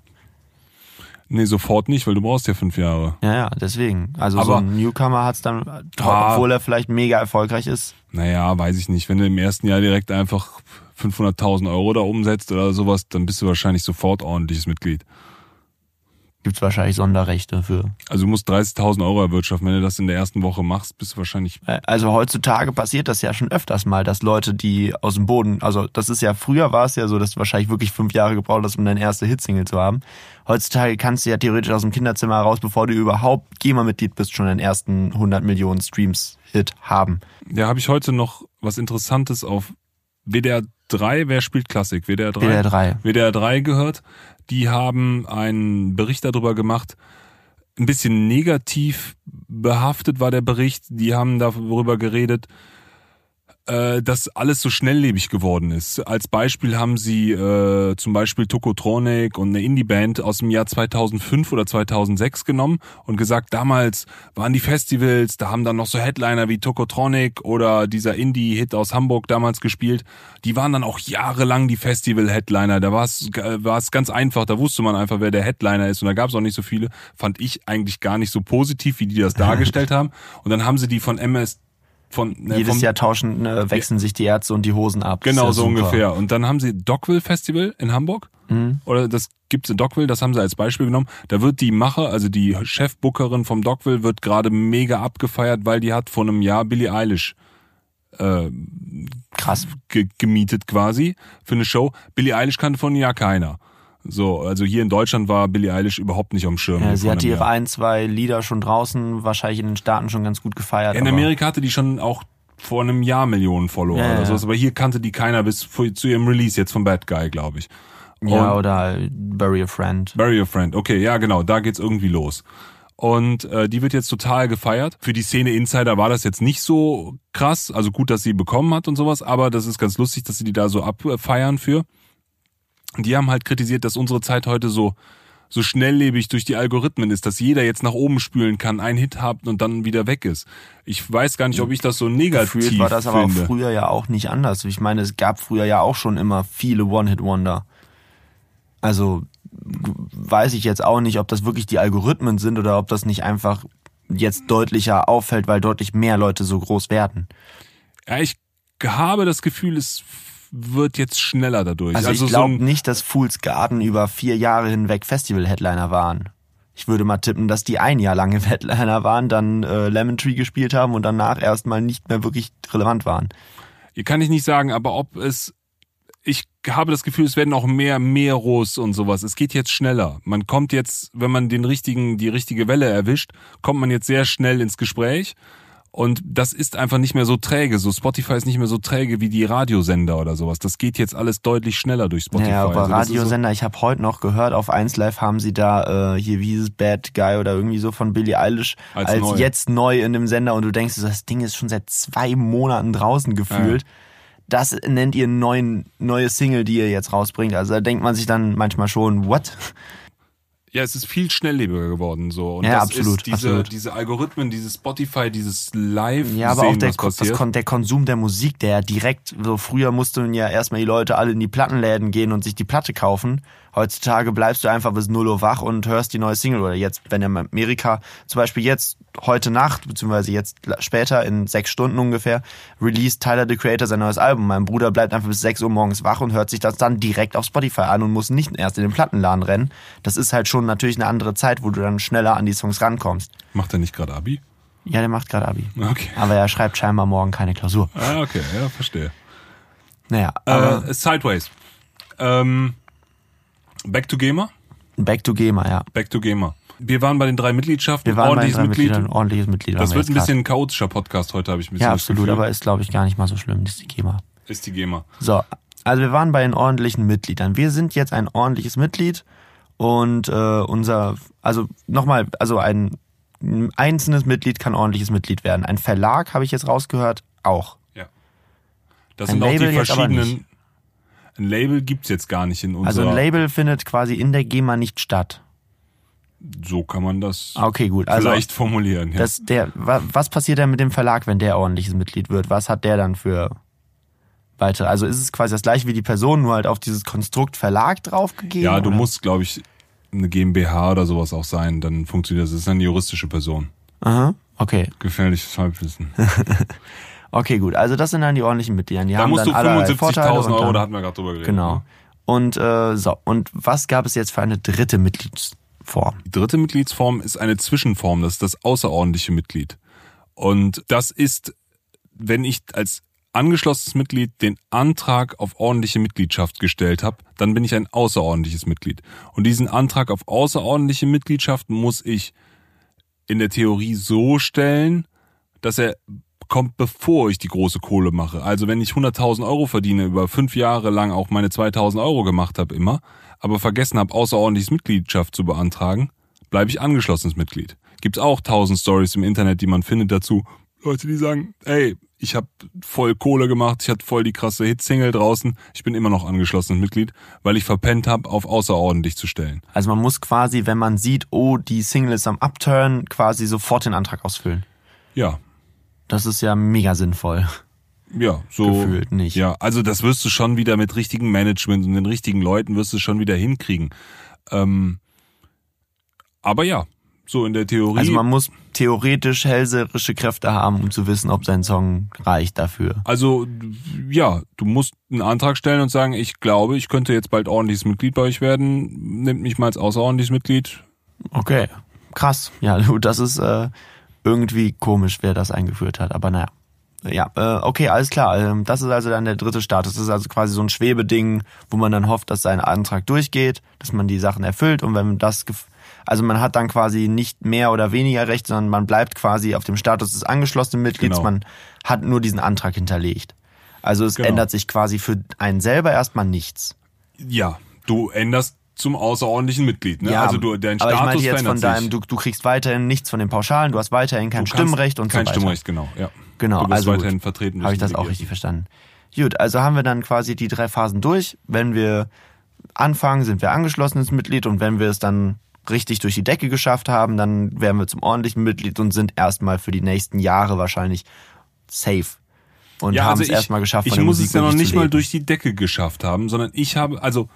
Nee, sofort nicht, weil du brauchst ja fünf Jahre. Ja, ja, deswegen. Also Aber so ein Newcomer hat's dann, ah, obwohl er vielleicht mega erfolgreich ist. Naja, weiß ich nicht. Wenn du im ersten Jahr direkt einfach 500.000 Euro da umsetzt oder sowas, dann bist du wahrscheinlich sofort ordentliches Mitglied gibt es wahrscheinlich Sonderrechte für. Also du musst 30.000 Euro erwirtschaften. Wenn du das in der ersten Woche machst, bist du wahrscheinlich... Äh, also heutzutage passiert das ja schon öfters mal, dass Leute, die aus dem Boden... Also das ist ja, früher war es ja so, dass du wahrscheinlich wirklich fünf Jahre gebraucht hast, um deine erste Hitsingle zu haben. Heutzutage kannst du ja theoretisch aus dem Kinderzimmer raus, bevor du überhaupt GEMA-Mitglied bist, schon den ersten 100 Millionen Streams-Hit haben. Ja, habe ich heute noch was Interessantes auf WDR 3, wer spielt Klassik? WDR 3? WDR 3. WDR 3 gehört die haben einen Bericht darüber gemacht. Ein bisschen negativ behaftet war der Bericht. Die haben darüber geredet, äh, dass alles so schnelllebig geworden ist. Als Beispiel haben sie äh, zum Beispiel Tokotronic und eine Indie-Band aus dem Jahr 2005 oder 2006 genommen und gesagt, damals waren die Festivals, da haben dann noch so Headliner wie Tokotronic oder dieser Indie-Hit aus Hamburg damals gespielt. Die waren dann auch jahrelang die Festival-Headliner. Da war es war es ganz einfach, da wusste man einfach, wer der Headliner ist und da gab es auch nicht so viele. Fand ich eigentlich gar nicht so positiv, wie die das dargestellt haben. Und dann haben sie die von MS von ne, jedes vom, Jahr tauschen äh, wechseln ja. sich die Ärzte und die Hosen ab. Genau so super. ungefähr. Und dann haben sie Dockville Festival in Hamburg. Mhm. Oder das gibt's in Dockville, das haben sie als Beispiel genommen. Da wird die Macher, also die Chefbookerin vom Dockville, wird gerade mega abgefeiert, weil die hat vor einem Jahr Billie Eilish äh, krass ge gemietet quasi für eine Show. Billie Eilish kannte von ja keiner. So, also hier in Deutschland war Billie Eilish überhaupt nicht am Schirm. Ja, sie hatte ihre ein, zwei Lieder schon draußen, wahrscheinlich in den Staaten schon ganz gut gefeiert. In Amerika hatte die schon auch vor einem Jahr Millionen Follower ja, oder sowas, aber hier kannte die keiner bis zu ihrem Release jetzt von Bad Guy, glaube ich. Und ja, oder Bury a Friend. Bury a Friend, okay, ja genau, da geht's irgendwie los. Und äh, die wird jetzt total gefeiert. Für die Szene Insider war das jetzt nicht so krass, also gut, dass sie bekommen hat und sowas, aber das ist ganz lustig, dass sie die da so abfeiern für die haben halt kritisiert, dass unsere Zeit heute so so schnelllebig durch die Algorithmen ist, dass jeder jetzt nach oben spülen kann, einen Hit hat und dann wieder weg ist. Ich weiß gar nicht, ob ich das so negativ Gefühlt war das aber auch früher ja auch nicht anders. Ich meine, es gab früher ja auch schon immer viele One-Hit-Wonder. Also weiß ich jetzt auch nicht, ob das wirklich die Algorithmen sind oder ob das nicht einfach jetzt deutlicher auffällt, weil deutlich mehr Leute so groß werden. Ja, ich habe das Gefühl, es wird jetzt schneller dadurch. Also, also ich glaube so nicht, dass Fool's Garden über vier Jahre hinweg Festival-Headliner waren. Ich würde mal tippen, dass die ein Jahr lange Headliner waren, dann äh, Lemon Tree gespielt haben und danach erstmal nicht mehr wirklich relevant waren. Hier kann ich nicht sagen, aber ob es ich habe das Gefühl, es werden auch mehr Meros und sowas. Es geht jetzt schneller. Man kommt jetzt, wenn man den richtigen, die richtige Welle erwischt, kommt man jetzt sehr schnell ins Gespräch. Und das ist einfach nicht mehr so träge. So Spotify ist nicht mehr so träge wie die Radiosender oder sowas. Das geht jetzt alles deutlich schneller durch Spotify. Ja, aber also Radiosender, so ich habe heute noch gehört, auf 1Live haben sie da äh, hier wie dieses Bad Guy oder irgendwie so von Billie Eilish als, als neu. jetzt neu in dem Sender und du denkst, das Ding ist schon seit zwei Monaten draußen gefühlt. Ja. Das nennt ihr neuen, neue Single, die ihr jetzt rausbringt. Also da denkt man sich dann manchmal schon, what? Ja, es ist viel schnelllebiger geworden so. Und ja, das absolut, ist diese, absolut. diese Algorithmen, dieses Spotify, dieses Live. Ja, aber sehen, auch der, das, der Konsum der Musik, der direkt, so früher mussten ja erstmal die Leute alle in die Plattenläden gehen und sich die Platte kaufen. Heutzutage bleibst du einfach bis 0 Uhr wach und hörst die neue Single. Oder jetzt, wenn in Amerika zum Beispiel jetzt heute Nacht, beziehungsweise jetzt später in sechs Stunden ungefähr, released Tyler the Creator sein neues Album. Mein Bruder bleibt einfach bis 6 Uhr morgens wach und hört sich das dann direkt auf Spotify an und muss nicht erst in den Plattenladen rennen. Das ist halt schon natürlich eine andere Zeit, wo du dann schneller an die Songs rankommst. Macht er nicht gerade Abi? Ja, der macht gerade Abi. Okay. Aber er schreibt scheinbar morgen keine Klausur. Ah, okay, ja, verstehe. Naja, aber äh, Sideways. Ähm, Back to Gamer? Back to Gamer, ja. Back to Gamer. Wir waren bei den drei Mitgliedschaften. Wir waren ordentliches bei den drei Mitglied. ordentliches Mitglied. Das wird ein bisschen ein chaotischer Podcast heute, habe ich ein bisschen Ja, absolut, aber ist, glaube ich, gar nicht mal so schlimm. Das ist die GEMA. Ist die GEMA. So, also wir waren bei den ordentlichen Mitgliedern. Wir sind jetzt ein ordentliches Mitglied und äh, unser, also nochmal, also ein, ein einzelnes Mitglied kann ordentliches Mitglied werden. Ein Verlag, habe ich jetzt rausgehört, auch. Ja. Das ein sind Label auch die verschiedenen ein Label gibt's jetzt gar nicht in unserer... Also ein Label findet quasi in der GEMA nicht statt. So kann man das ah, okay, gut. Also vielleicht formulieren. Ja. Das, der, was passiert denn mit dem Verlag, wenn der ordentliches Mitglied wird? Was hat der dann für weiter? Also ist es quasi das gleiche wie die Person, nur halt auf dieses Konstrukt Verlag draufgegeben? Ja, du oder? musst, glaube ich, eine GmbH oder sowas auch sein, dann funktioniert das. Das ist eine juristische Person. Aha, okay. Gefährliches Halbwissen. Okay, gut. Also das sind dann die ordentlichen Mitglieder. Die da haben musst dann du 75.000 Euro, da hatten wir gerade drüber geredet. Genau. Ne? Und äh, so, und was gab es jetzt für eine dritte Mitgliedsform? Die dritte Mitgliedsform ist eine Zwischenform, das ist das außerordentliche Mitglied. Und das ist, wenn ich als angeschlossenes Mitglied den Antrag auf ordentliche Mitgliedschaft gestellt habe, dann bin ich ein außerordentliches Mitglied. Und diesen Antrag auf außerordentliche Mitgliedschaft muss ich in der Theorie so stellen, dass er kommt, bevor ich die große Kohle mache. Also wenn ich 100.000 Euro verdiene, über fünf Jahre lang auch meine 2.000 Euro gemacht habe immer, aber vergessen habe, außerordentliches Mitgliedschaft zu beantragen, bleibe ich angeschlossenes Mitglied. Gibt's auch tausend Stories im Internet, die man findet dazu. Leute, die sagen, ey, ich habe voll Kohle gemacht, ich hatte voll die krasse Hitsingle draußen. Ich bin immer noch angeschlossenes Mitglied, weil ich verpennt habe, auf außerordentlich zu stellen. Also man muss quasi, wenn man sieht, oh, die Single ist am Upturn, quasi sofort den Antrag ausfüllen. Ja, Das ist ja mega sinnvoll. ja, so Gefühlt nicht. Ja, also das wirst du schon wieder mit richtigem Management und den richtigen Leuten wirst du schon wieder hinkriegen. Ähm, aber ja, so in der Theorie. Also man muss theoretisch hellseherische Kräfte haben, um zu wissen, ob sein Song reicht dafür. Also, ja, du musst einen Antrag stellen und sagen, ich glaube, ich könnte jetzt bald ordentliches Mitglied bei euch werden. Nehmt mich mal als außerordentliches Mitglied. Okay, krass. Ja, du, das ist äh, irgendwie komisch, wer das eingeführt hat. Aber naja. Ja, äh, okay, alles klar. Ähm, das ist also dann der dritte Status. Das ist also quasi so ein Schwebeding, wo man dann hofft, dass sein Antrag durchgeht, dass man die Sachen erfüllt und wenn das, also man hat dann quasi nicht mehr oder weniger Recht, sondern man bleibt quasi auf dem Status des angeschlossenen Mitglieds. Genau. Man hat nur diesen Antrag hinterlegt. Also es Genau. ändert sich quasi für einen selber erstmal nichts. Ja, du änderst zum außerordentlichen Mitglied. Ne? Ja, also du, dein aber ich Status meinte jetzt verändert von deinem, du, du kriegst weiterhin nichts von den Pauschalen, du hast weiterhin kein Stimmrecht und kein so weiter. Stimmrecht, genau. Ja. Genau, du bist also weiterhin gut. vertreten. Habe ich das auch richtig verstanden. Gut, also haben wir dann quasi die drei Phasen durch. Wenn wir anfangen, sind wir angeschlossenes Mitglied und wenn wir es dann richtig durch die Decke geschafft haben, dann werden wir zum ordentlichen Mitglied und sind erstmal für die nächsten Jahre wahrscheinlich safe. Und Ja, haben also es ich, erstmal geschafft, ich muss Musik es ja noch nicht mal durch die Decke geschafft haben, sondern ich habe, also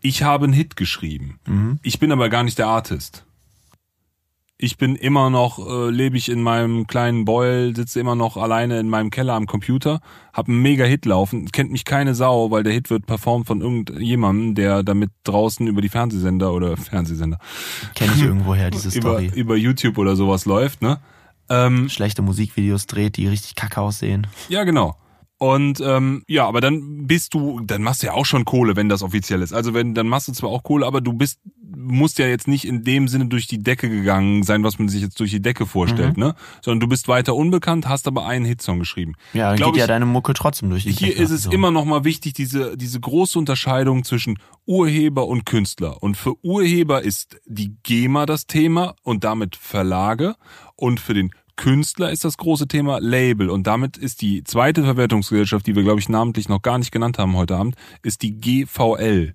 ich habe einen Hit geschrieben. Mhm. Ich bin aber gar nicht der Artist. Ich bin immer noch, äh, lebe ich in meinem kleinen Beul, sitze immer noch alleine in meinem Keller am Computer, habe einen mega Hit laufen, kennt mich keine Sau, weil der Hit wird performt von irgendjemandem, der damit draußen über die Fernsehsender oder Fernsehsender, Kenn ich irgendwoher, diese über, Story. über YouTube oder sowas läuft, ne? Ähm, Schlechte Musikvideos dreht, die richtig kacke aussehen. Ja, genau. Und ähm, ja, aber dann bist du, dann machst du ja auch schon Kohle, wenn das offiziell ist. Also wenn, dann machst du zwar auch Kohle, aber du bist, musst ja jetzt nicht in dem Sinne durch die Decke gegangen sein, was man sich jetzt durch die Decke vorstellt, Mhm. ne? Sondern du bist weiter unbekannt, hast aber einen Hitsong geschrieben. Ja, dann Glaub geht ja ich- deine Mucke trotzdem durch die Hier Decke. ist es So. immer noch mal wichtig, diese, diese große Unterscheidung zwischen Urheber und Künstler. Und für Urheber ist die GEMA das Thema und damit Verlage. Und für den Künstler ist das große Thema Label. Und damit ist die zweite Verwertungsgesellschaft, die wir, glaube ich, namentlich noch gar nicht genannt haben heute Abend, ist die GVL.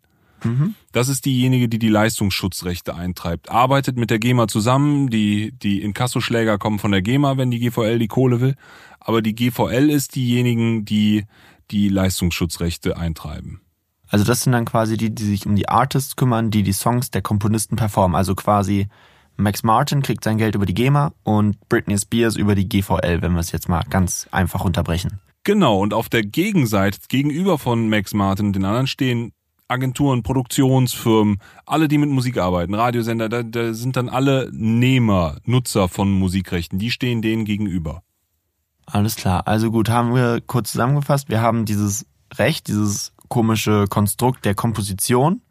Das ist diejenige, die die Leistungsschutzrechte eintreibt. Arbeitet mit der GEMA zusammen. Die, die Inkassoschläger kommen von der GEMA, wenn die GVL die Kohle will. Aber die GVL ist diejenigen, die die Leistungsschutzrechte eintreiben. Also das sind dann quasi die, die sich um die Artists kümmern, die die Songs der Komponisten performen. Also quasi Max Martin kriegt sein Geld über die GEMA und Britney Spears über die GVL, wenn wir es jetzt mal ganz einfach unterbrechen. Genau, und auf der Gegenseite, gegenüber von Max Martin und den anderen stehen Agenturen, Produktionsfirmen, alle, die mit Musik arbeiten, Radiosender, da, da sind dann alle Nehmer, Nutzer von Musikrechten, die stehen denen gegenüber. Alles klar. Also gut, haben wir kurz zusammengefasst. Wir haben dieses Recht, dieses komische Konstrukt der Komposition.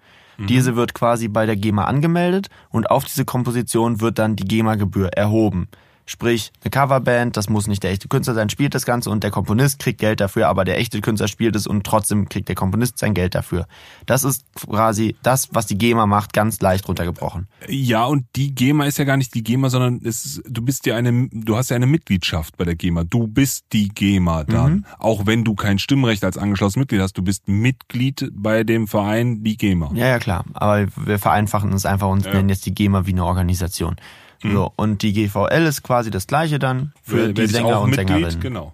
Diese wird quasi bei der GEMA angemeldet und auf diese Komposition wird dann die GEMA-Gebühr erhoben. Sprich, eine Coverband, das muss nicht der echte Künstler sein, spielt das Ganze und der Komponist kriegt Geld dafür, aber der echte Künstler spielt es und trotzdem kriegt der Komponist sein Geld dafür. Das ist quasi das, was die GEMA macht, ganz leicht runtergebrochen. Ja, und die GEMA ist ja gar nicht die GEMA, sondern es ist, du bist ja eine, du hast ja eine Mitgliedschaft bei der GEMA. Du bist die GEMA dann. Auch wenn du kein Stimmrecht als angeschlossenes Mitglied hast, du bist Mitglied bei dem Verein, die GEMA. Ja, ja, klar. Aber wir vereinfachen es einfach und nennen jetzt die GEMA wie eine Organisation. So, und die GVL ist quasi das gleiche dann für Wer- die Sänger und Mitglied? Sängerinnen. Genau.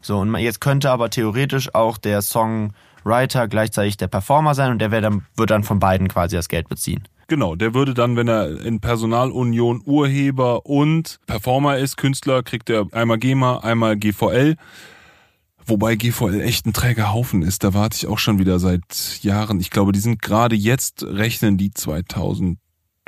So, und jetzt könnte aber theoretisch auch der Songwriter gleichzeitig der Performer sein und der wird dann, wird dann von beiden quasi das Geld beziehen. Genau, der würde dann, wenn er in Personalunion Urheber und Performer ist, Künstler, kriegt er einmal GEMA, einmal GVL. Wobei GVL echt ein träger Haufen ist. Da warte ich auch schon wieder seit Jahren. Ich glaube, die sind gerade jetzt, rechnen die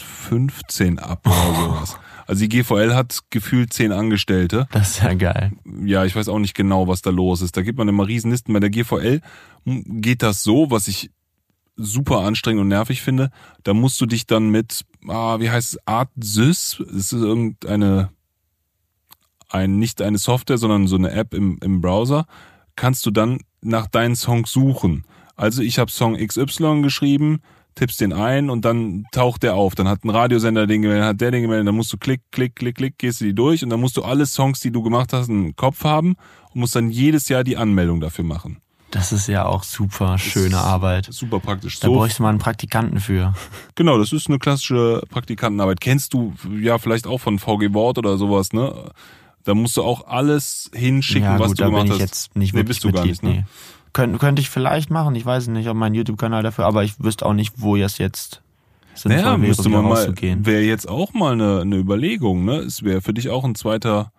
2015 ab oder sowas. Also die GVL hat gefühlt zehn Angestellte. Das ist ja geil. Ja, ich weiß auch nicht genau, was da los ist. Da gibt man immer Riesenlisten. Bei der GVL geht das so, was ich super anstrengend und nervig finde. Da musst du dich dann mit, ah, wie heißt es, ArtSys, es ist irgendeine, ein, nicht eine Software, sondern so eine App im, im Browser, kannst du dann nach deinen Songs suchen. Also ich habe Song XY geschrieben, tippst den ein und dann taucht der auf. Dann hat ein Radiosender den gemeldet, hat der den gemeldet, dann musst du klick, klick, klick, klick, gehst du die durch und dann musst du alle Songs, die du gemacht hast, im Kopf haben und musst dann jedes Jahr die Anmeldung dafür machen. Das ist ja auch super schöne Arbeit. Super praktisch. Da bräuchte man einen Praktikanten für. Genau, das ist eine klassische Praktikantenarbeit. Kennst du ja vielleicht auch von VG Wort oder sowas, ne? Da musst du auch alles hinschicken, ja, was gut, du da gemacht hast. jetzt nicht Nee, bist du gar nicht, ne? nee. Könnte, könnte ich vielleicht machen. Ich weiß nicht, ob mein YouTube-Kanal dafür, aber ich wüsste auch nicht, wo es jetzt sinnvoll Naja, wäre, müsste man mal, wäre jetzt auch mal eine, eine Überlegung, ne? Es wäre für dich auch ein zweiter,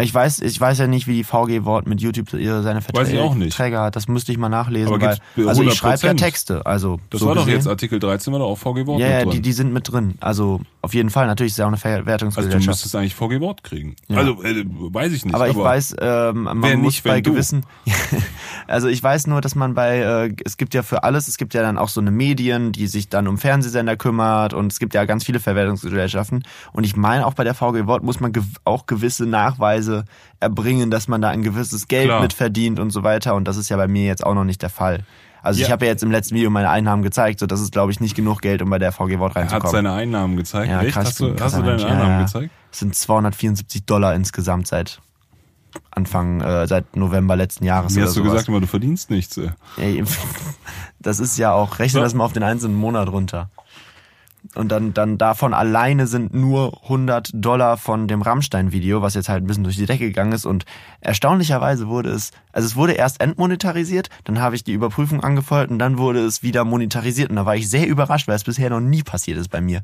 Ich weiß, ich weiß ja nicht, wie die VG Wort mit YouTube seine. Verträge hat. Das müsste ich mal nachlesen. Aber weil, also ich schreibe ja 100%? Texte. Also das so war doch gesehen. jetzt Artikel 13, war doch auch VG Wort Ja, mit ja, drin. die, die sind mit drin. Also auf jeden Fall. Natürlich ist es ja auch eine also du Verwertungsgesellschaft. müsstest eigentlich VG Wort kriegen. Ja. Also, äh, weiß ich nicht. aber ich weiß, ähm, man muss nicht, bei gewissen. also ich weiß nur, dass man bei, äh, es gibt ja für alles, es gibt ja dann auch so eine Medien, die sich dann um Fernsehsender kümmert und es gibt ja ganz viele Verwertungsgesellschaften. Und ich meine, auch bei der VG Wort muss man gew auch gewisse Nachweise erbringen, dass man da ein gewisses Geld Klar. mit verdient und so weiter. Und das ist ja bei mir jetzt auch noch nicht der Fall. Also ich Ja. habe ja jetzt im letzten Video meine Einnahmen gezeigt, so das ist glaube ich nicht genug Geld, um bei der VG Wort er hat reinzukommen. seine Einnahmen gezeigt. Ja, Echt? krass, hast du, hast du deine Mensch. Ja, Einnahmen ja. gezeigt? Das sind 274 Dollar insgesamt seit Anfang, äh, seit November letzten Jahres Mir hast du gesagt, immer du verdienst nichts. Ey, das ist ja auch, rechne das mal auf den einzelnen Monat runter. Und dann, dann davon alleine sind nur 100 Dollar von dem Rammstein-Video, was jetzt halt ein bisschen durch die Decke gegangen ist. Und erstaunlicherweise wurde es, also es wurde erst entmonetarisiert, dann habe ich die Überprüfung angefordert und dann wurde es wieder monetarisiert. Und da war ich sehr überrascht, weil es bisher noch nie passiert ist bei mir.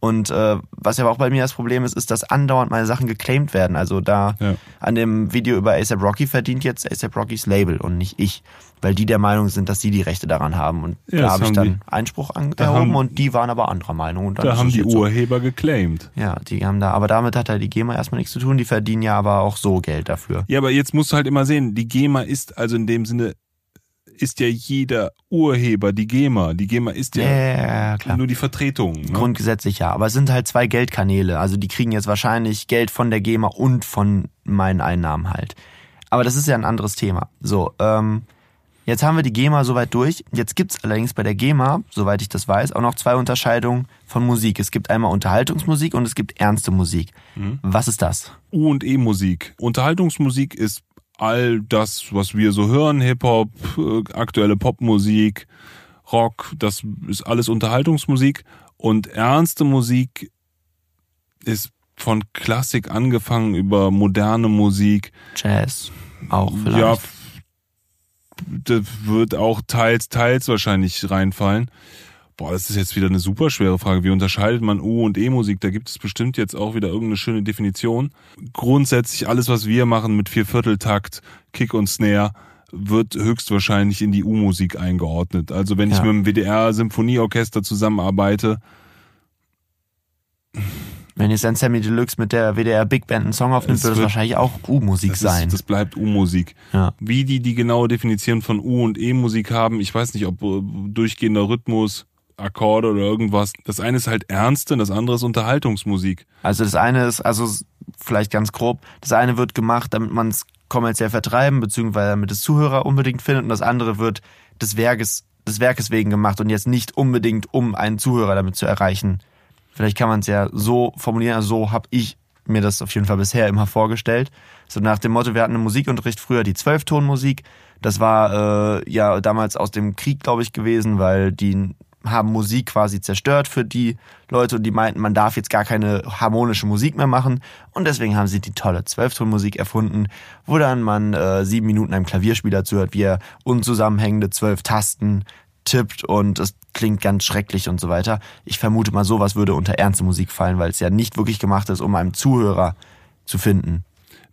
Und äh, was aber auch bei mir das Problem ist, ist, dass andauernd meine Sachen geclaimed werden. Also da Ja. an dem Video über ASAP Rocky verdient jetzt ASAP Rockys Label und nicht ich, weil die der Meinung sind, dass sie die Rechte daran haben. Und Ja, da habe ich dann die- Einspruch an, erhoben haben- und die waren aber anderer Meinung. Und Da haben die jetzt so. Urheber geclaimed. Ja, die haben da, aber damit hat ja die GEMA erstmal nichts zu tun. Die verdienen ja aber auch so Geld dafür. Ja, aber jetzt musst du halt immer sehen, die GEMA ist also in dem Sinne ist ja jeder Urheber die GEMA. Die GEMA ist Ja, ja, ja, nur die Vertretung. Ne? Grundgesetzlich ja. Aber es sind halt zwei Geldkanäle. Also die kriegen jetzt wahrscheinlich Geld von der GEMA und von meinen Einnahmen halt. Aber das ist ja ein anderes Thema. So, ähm, jetzt haben wir die GEMA soweit durch. Jetzt gibt's allerdings bei der GEMA, soweit ich das weiß, auch noch zwei Unterscheidungen von Musik. Es gibt einmal Unterhaltungsmusik und es gibt ernste Musik. Was ist das? U und E Musik. Unterhaltungsmusik ist all das, was wir so hören, Hip-Hop, äh, aktuelle Popmusik, Rock, das ist alles Unterhaltungsmusik und ernste Musik ist von Klassik angefangen über moderne Musik. Jazz. Auch vielleicht. Ja, das wird auch teils, teils wahrscheinlich reinfallen. Boah, das ist jetzt wieder eine super schwere Frage. Wie unterscheidet man U- und E-Musik? Da gibt es bestimmt jetzt auch wieder irgendeine schöne Definition. Grundsätzlich alles, was wir machen mit Viervierteltakt, Kick und Snare, wird höchstwahrscheinlich in die U-Musik eingeordnet. Also wenn ich Ja. mit dem WDR-Symphonieorchester zusammenarbeite, Wenn jetzt ein Sammy Deluxe mit der WDR Big Band einen Song aufnimmt, Es wird es wahrscheinlich auch U-Musik sein. ist, das bleibt U-Musik. ja. Wie die die genaue Definition von U- und E-Musik haben, ich weiß nicht, ob äh, durchgehender Rhythmus, Akkorde oder irgendwas. Das eine ist halt ernste und das andere ist Unterhaltungsmusik. Also das eine ist, also vielleicht ganz grob, das eine wird gemacht, damit man es kommerziell vertreiben, beziehungsweise damit es Zuhörer unbedingt findet und das andere wird des Werkes, des Werkes wegen gemacht und jetzt nicht unbedingt, um einen Zuhörer damit zu erreichen. Vielleicht kann man es ja so formulieren, also so habe ich mir das auf jeden Fall bisher immer vorgestellt. So nach dem Motto, wir hatten im Musikunterricht früher die Zwölftonmusik. Das war äh, ja damals aus dem Krieg, glaube ich, gewesen, weil die haben Musik quasi zerstört für die Leute und die meinten, man darf jetzt gar keine harmonische Musik mehr machen. Und deswegen haben sie die tolle Zwölftonmusik erfunden, wo dann man äh, sieben Minuten einem Klavierspieler zuhört, wie er unzusammenhängende zwölf Tasten tippt und es klingt ganz schrecklich und so weiter. Ich vermute mal, sowas würde unter ernste Musik fallen, weil es ja nicht wirklich gemacht ist, um einen Zuhörer zu finden.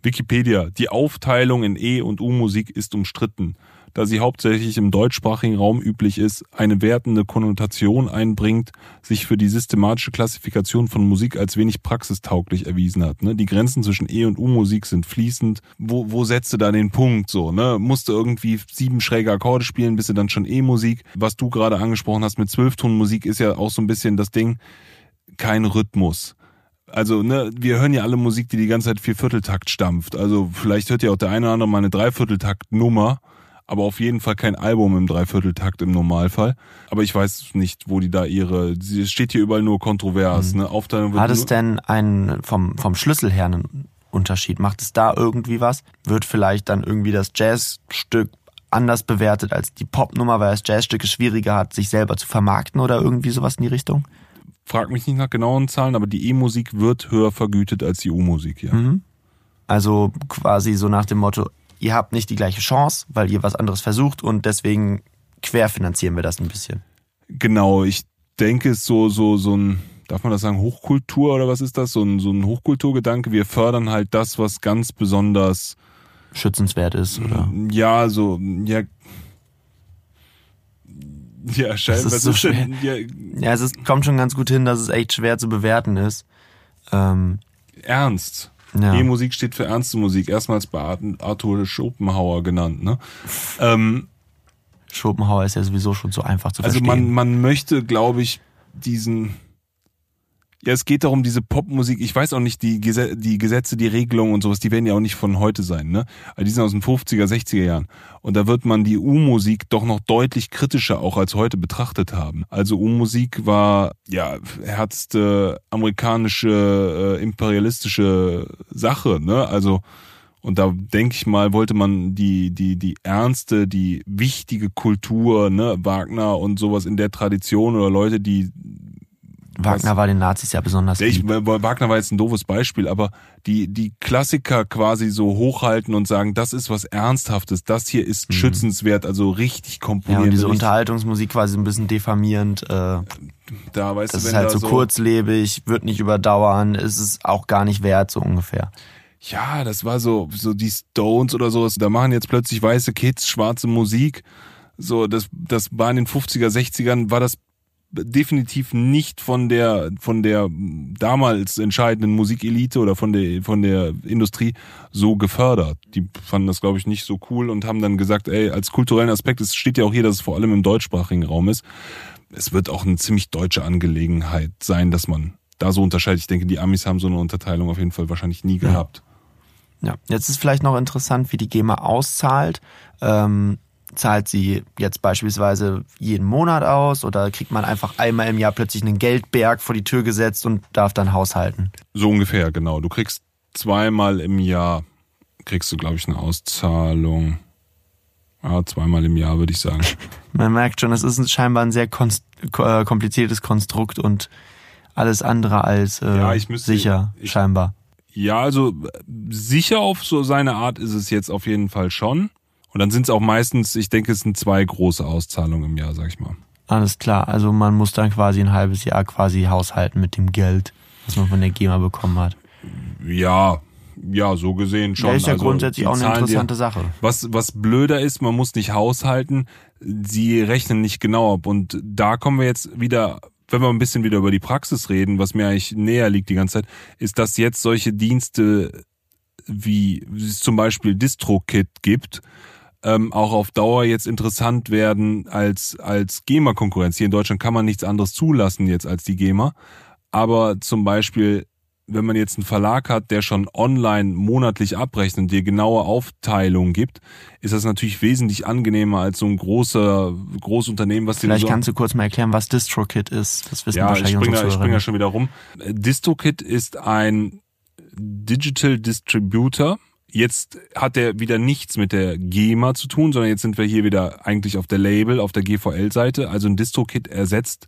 Wikipedia. Die Aufteilung in E- und U-Musik ist umstritten, da sie hauptsächlich im deutschsprachigen Raum üblich ist, eine wertende Konnotation einbringt, sich für die systematische Klassifikation von Musik als wenig praxistauglich erwiesen hat. Ne? Die Grenzen zwischen E- und U-Musik sind fließend. Wo, wo setzt du da den Punkt so? Ne? Musst du irgendwie sieben schräge Akkorde spielen, bist du dann schon E-Musik? Was du gerade angesprochen hast mit Zwölftonmusik ist ja auch so ein bisschen das Ding, kein Rhythmus also ne, wir hören ja alle Musik, die die ganze Zeit Viervierteltakt stampft. Also vielleicht hört ja auch der eine oder andere mal eine Dreivierteltakt-Nummer, aber auf jeden Fall kein Album im Dreivierteltakt im Normalfall. Aber ich weiß nicht, wo die da ihre, es steht hier überall nur kontrovers, ne? Aufteilung wird Hat es denn einen vom, vom Schlüssel her einen Unterschied? Macht es da irgendwie was? Wird vielleicht dann irgendwie das Jazzstück anders bewertet als die Popnummer, weil das Jazzstück es schwieriger hat, sich selber zu vermarkten oder irgendwie sowas in die Richtung? frag mich nicht nach genauen Zahlen, aber die E-Musik wird höher vergütet als die U-Musik, ja. Mhm. Also quasi so nach dem Motto, ihr habt nicht die gleiche Chance, weil ihr was anderes versucht und deswegen querfinanzieren wir das ein bisschen. Genau, ich denke, es ist so, so, so ein, darf man das sagen, Hochkultur oder was ist das? So ein, so ein Hochkulturgedanke. Wir fördern halt das, was ganz besonders, Schützenswert ist oder ja, so, ja, ja, scheiße, ist was so ist denn, ja, Ja, es ist, kommt schon ganz gut hin, dass es echt schwer zu bewerten ist. Ähm, ernst. Ja. E-Musik steht für ernste Musik, erstmals bei Art- Arthur Schopenhauer genannt, ne? Ähm, Schopenhauer ist ja sowieso schon so einfach zu Also verstehen. man, man möchte, glaube ich, diesen. Ja, es geht darum, diese Popmusik, ich weiß auch nicht, die, Gese die Gesetze, die Regelungen und sowas, die werden ja auch nicht von heute sein, ne? Aber die sind aus den 50er, 60er Jahren. Und da wird man die U-Musik doch noch deutlich kritischer auch als heute betrachtet haben. Also U-Musik war, ja, herzte amerikanische, äh, imperialistische Sache, ne? Also, und da denke ich mal, wollte man die, die, die ernste, die wichtige Kultur, ne, Wagner und sowas in der Tradition oder Leute, die, Wagner war den Nazis ja besonders ich. Wagner war jetzt ein doofes Beispiel, aber die, die Klassiker quasi so hochhalten und sagen, das ist was Ernsthaftes, das hier ist schützenswert, also richtig Ja, komponiert. und diese richtig, Unterhaltungsmusik quasi ein bisschen diffamierend. Äh, da weißt das du, ist halt da so kurzlebig, wird nicht überdauern, ist es auch gar nicht wert, so ungefähr. Ja, das war so, so die Stones oder sowas. Da machen jetzt plötzlich weiße Kids schwarze Musik. So, das, das war in den 50er, 60ern, war das definitiv nicht von der, von der damals entscheidenden Musikelite oder von der, von der Industrie so gefördert. Die fanden das, glaube ich, nicht so cool und haben dann gesagt, ey, als kulturellen Aspekt, es steht ja auch hier, dass es vor allem im deutschsprachigen Raum ist. Es wird auch eine ziemlich deutsche Angelegenheit sein, dass man da so unterscheidet. Ich denke, die Amis haben so eine Unterteilung auf jeden Fall wahrscheinlich nie gehabt. Ja, jetzt ist vielleicht noch interessant, wie die GEMA auszahlt. Ähm, zahlt sie jetzt beispielsweise jeden Monat aus oder kriegt man einfach einmal im Jahr plötzlich einen Geldberg vor die Tür gesetzt und darf dann haushalten? So ungefähr, genau. Du kriegst zweimal im Jahr, kriegst du, glaube ich, eine Auszahlung. Ja, zweimal im Jahr, würde ich sagen. Man merkt schon, es ist scheinbar ein sehr äh, kompliziertes Konstrukt und alles andere als äh, Ja, müsste- sicher, ich- scheinbar. Ja, also äh, sicher auf so seine Art ist es jetzt auf jeden Fall schon. Und dann sind es auch meistens, ich denke, es sind zwei große Auszahlungen im Jahr, sag ich mal. Alles klar, also man muss dann quasi ein halbes Jahr quasi haushalten mit dem Geld, was man von der GEMA bekommen hat. Ja, ja, so gesehen schon. ja, ist ja Also, grundsätzlich auch eine zahlen dir- interessante Sache. Was, was blöder ist, man muss nicht haushalten, sie rechnen nicht genau ab. Und da kommen wir jetzt wieder, wenn wir ein bisschen wieder über die Praxis reden, was mir eigentlich näher liegt die ganze Zeit, ist, dass jetzt solche Dienste wie wie es zum Beispiel DistroKit gibt, ähm, auch auf Dauer jetzt interessant werden als, als GEMA-Konkurrenz. Hier in Deutschland kann man nichts anderes zulassen jetzt als die GEMA. Aber zum Beispiel, wenn man jetzt einen Verlag hat, der schon online monatlich abrechnet und dir genaue Aufteilung gibt, ist das natürlich wesentlich angenehmer als so ein großer Großunternehmen, was dir Vielleicht so kannst du kurz mal erklären, was DistroKit ist. Das wissen ja, ich wahrscheinlich springe unsere da, ich spring Zuhörer. da schon wieder rum. Äh, DistroKit ist ein Digital Distributor. Jetzt hat er wieder nichts mit der GEMA zu tun, sondern jetzt sind wir hier wieder eigentlich auf der Label, auf der GVL-Seite. Also ein DistroKit ersetzt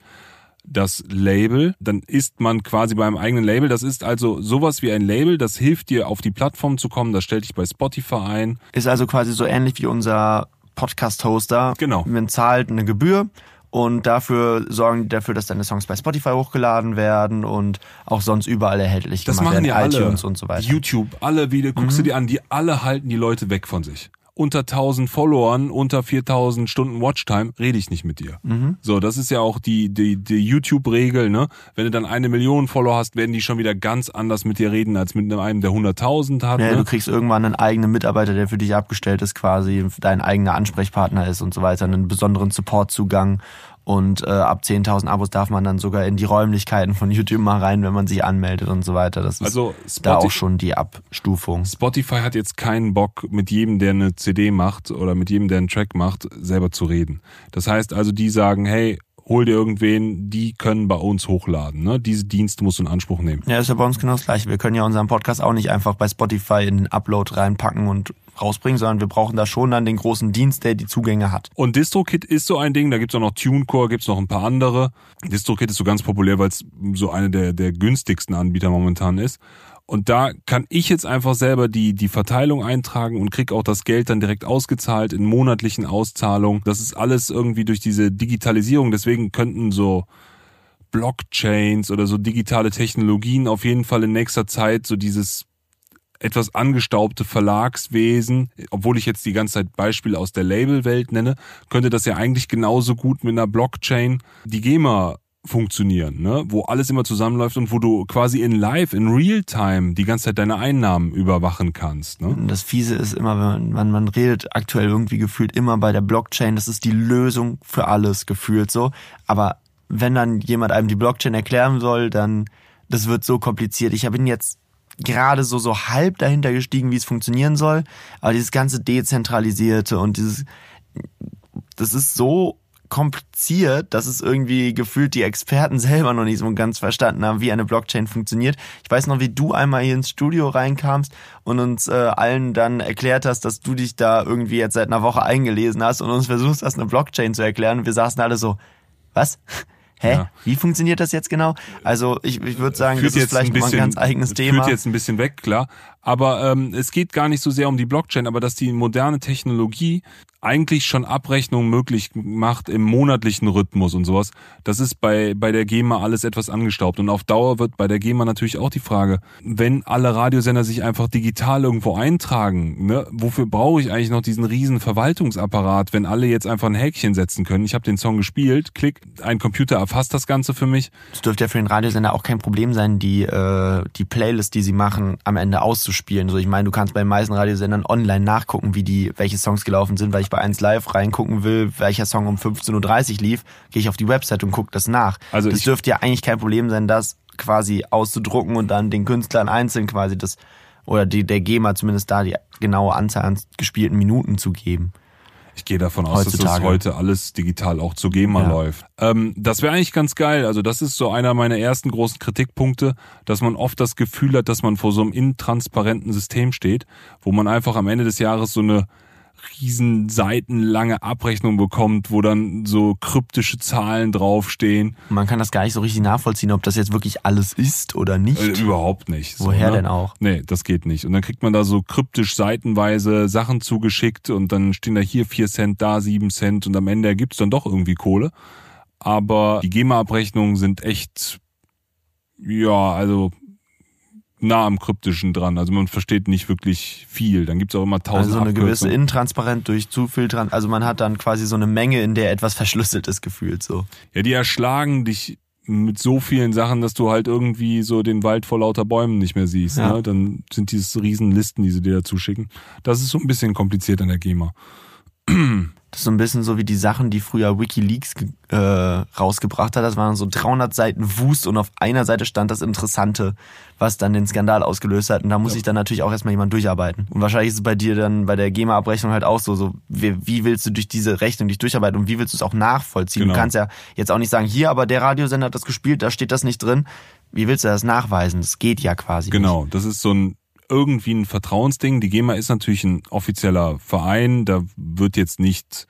das Label, dann ist man quasi beim eigenen Label. Das ist also sowas wie ein Label, das hilft dir auf die Plattform zu kommen. Das stellt dich bei Spotify ein. Ist also quasi so ähnlich wie unser Podcast-Hoster. Genau. Man zahlt eine Gebühr und dafür sorgen die dafür, dass deine Songs bei Spotify hochgeladen werden und auch sonst überall erhältlich Das gemacht machen werden. ja alle. iTunes und so weiter. Mhm. YouTube, alle Video, guckst du dir an, die alle halten die Leute weg von sich. Unter 1000 Followern, unter 4000 Stunden Watchtime rede ich nicht mit dir. Mhm. So, das ist ja auch die, die, die YouTube-Regel, ne? Wenn du dann eine Million Follower hast, werden die schon wieder ganz anders mit dir reden, als mit einem, der 100.000 hat. Ja, ne? du kriegst irgendwann einen eigenen Mitarbeiter, der für dich abgestellt ist, quasi dein eigener Ansprechpartner ist und so weiter, einen besonderen Supportzugang Und äh, ab 10.000 Abos darf man dann sogar in die Räumlichkeiten von YouTube mal rein, wenn man sich anmeldet und so weiter. Das ist Also da auch schon die Abstufung. Spotify hat jetzt keinen Bock, mit jedem, der eine CD macht oder mit jedem, der einen Track macht, selber zu reden. Das heißt also, die sagen, hey, hol dir irgendwen, die können bei uns hochladen. Ne? Diese Dienste musst du in Anspruch nehmen. Ja, ist ja bei uns genau das gleiche. Wir können ja unseren Podcast auch nicht einfach bei Spotify in den Upload reinpacken und rausbringen, sondern wir brauchen da schon dann den großen Dienst, der die Zugänge hat. Und DistroKit ist so ein Ding, da gibt's auch noch TuneCore, gibt's noch ein paar andere. DistroKit ist so ganz populär, weil es so eine der, der günstigsten Anbieter momentan ist. Und da kann ich jetzt einfach selber die, die Verteilung eintragen und krieg auch das Geld dann direkt ausgezahlt in monatlichen Auszahlungen. Das ist alles irgendwie durch diese Digitalisierung. Deswegen könnten so Blockchains oder so digitale Technologien auf jeden Fall in nächster Zeit so dieses etwas angestaubte Verlagswesen, obwohl ich jetzt die ganze Zeit Beispiele aus der Labelwelt nenne, könnte das ja eigentlich genauso gut mit einer Blockchain die GEMA funktionieren, ne? wo alles immer zusammenläuft und wo du quasi in Live, in Realtime die ganze Zeit deine Einnahmen überwachen kannst. Ne? Das Fiese ist immer, wenn man, man, man redet aktuell irgendwie gefühlt immer bei der Blockchain, das ist die Lösung für alles gefühlt so. Aber wenn dann jemand einem die Blockchain erklären soll, dann das wird so kompliziert. Ich bin jetzt gerade so so halb dahinter gestiegen, wie es funktionieren soll, aber dieses ganze dezentralisierte und dieses das ist so kompliziert, dass es irgendwie gefühlt die Experten selber noch nicht so ganz verstanden haben, wie eine Blockchain funktioniert. Ich weiß noch, wie du einmal hier ins Studio reinkamst und uns äh, allen dann erklärt hast, dass du dich da irgendwie jetzt seit einer Woche eingelesen hast und uns versuchst hast, eine Blockchain zu erklären. Und wir saßen alle so, was? Hä? Ja. Wie funktioniert das jetzt genau? Also ich, ich würde sagen, das ist vielleicht mal ein ganz eigenes Thema. Führt jetzt ein bisschen weg, klar. Aber ähm, es geht gar nicht so sehr um die Blockchain, aber dass die moderne Technologie eigentlich schon Abrechnungen möglich macht im monatlichen Rhythmus und sowas. Das ist bei, bei der GEMA alles etwas angestaubt. Und auf Dauer wird bei der GEMA natürlich auch die Frage, wenn alle Radiosender sich einfach digital irgendwo eintragen, ne, wofür brauche ich eigentlich noch diesen riesen Verwaltungsapparat, wenn alle jetzt einfach ein Häkchen setzen können? Ich habe den Song gespielt, klick, ein Computer erfasst das Ganze für mich. Es dürfte ja für den Radiosender auch kein Problem sein, die, äh, die Playlist, die sie machen, am Ende auszuspielen. So, ich meine, du kannst bei den meisten Radiosendern online nachgucken, wie die, welche Songs gelaufen sind, weil ich bei 1 Live reingucken will, welcher Song um 15.30 Uhr lief, gehe ich auf die Website und gucke das nach. Also das dürfte ja eigentlich kein Problem sein, das quasi auszudrucken und dann den Künstlern einzeln quasi das, oder die, der GEMA zumindest da die genaue Anzahl an gespielten Minuten zu geben. Ich gehe davon aus, dass das Heutzutage. heute alles digital auch zu GEMA Ja. läuft. Ähm, das wäre eigentlich ganz geil. Also das ist so einer meiner ersten großen Kritikpunkte, dass man oft das Gefühl hat, dass man vor so einem intransparenten System steht, wo man einfach am Ende des Jahres so eine riesen seitenlange Abrechnung bekommt, wo dann so kryptische Zahlen draufstehen. Man kann das gar nicht so richtig nachvollziehen, ob das jetzt wirklich alles ist oder nicht. Äh, überhaupt nicht. So, Woher ne? denn auch? Nee, das geht nicht. Und dann kriegt man da so kryptisch seitenweise Sachen zugeschickt und dann stehen da hier vier Cent, da sieben Cent und am Ende ergibt's dann doch irgendwie Kohle. Aber die GEMA-Abrechnungen sind echt, ja, also nah am Kryptischen dran. Also man versteht nicht wirklich viel. Dann gibt's auch immer tausend Also so eine gewisse Abkürzungen. Intransparent durch zu viel dran. Also man hat dann quasi so eine Menge, in der etwas verschlüsselt ist gefühlt so. Ja, die erschlagen dich mit so vielen Sachen, dass du halt irgendwie so den Wald vor lauter Bäumen nicht mehr siehst. Ja. Ne? Dann sind diese riesen Listen, die sie dir dazu schicken. Das ist so ein bisschen kompliziert an der GEMA. Das ist so ein bisschen so wie die Sachen, die früher WikiLeaks äh, rausgebracht hat. Das waren so 300 Seiten Wust und auf einer Seite stand das Interessante, was dann den Skandal ausgelöst hat. Und da muss sich dann natürlich auch erstmal jemand durcharbeiten. Und wahrscheinlich ist es bei dir dann bei der GEMA-Abrechnung halt auch so, so wie, wie willst du durch diese Rechnung dich durcharbeiten und wie willst du es auch nachvollziehen? Genau. Du kannst ja jetzt auch nicht sagen, hier, aber der Radiosender hat das gespielt, da steht das nicht drin. Wie willst du das nachweisen? Das geht ja quasi nicht. Genau, das ist so ein irgendwie ein Vertrauensding. Die GEMA ist natürlich ein offizieller Verein, da wird jetzt nicht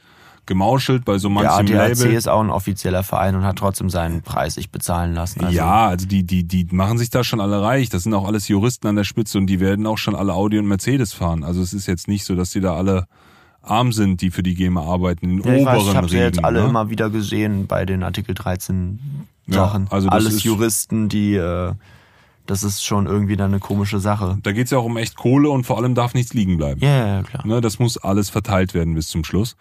gemauschelt bei so manchem ADAC Label. ist auch ein offizieller Verein und hat trotzdem seinen Preis sich bezahlen lassen. Also, ja, also die, die, die machen sich da schon alle reich. Das sind auch alles Juristen an der Spitze und die werden auch schon alle Audi und Mercedes fahren. Also es ist jetzt nicht so, dass die da alle arm sind, die für die GEMA arbeiten, in Ja, ich oberen weiß, ich habe sie jetzt alle ne? immer wieder gesehen bei den Artikel 13 Ja, Sachen. also das Alles ist- Juristen, die äh, das ist schon irgendwie dann eine komische Sache. Da geht's ja auch um echt Kohle und vor allem darf nichts liegen bleiben. Ja, ja, klar. Ne, das muss alles verteilt werden bis zum Schluss.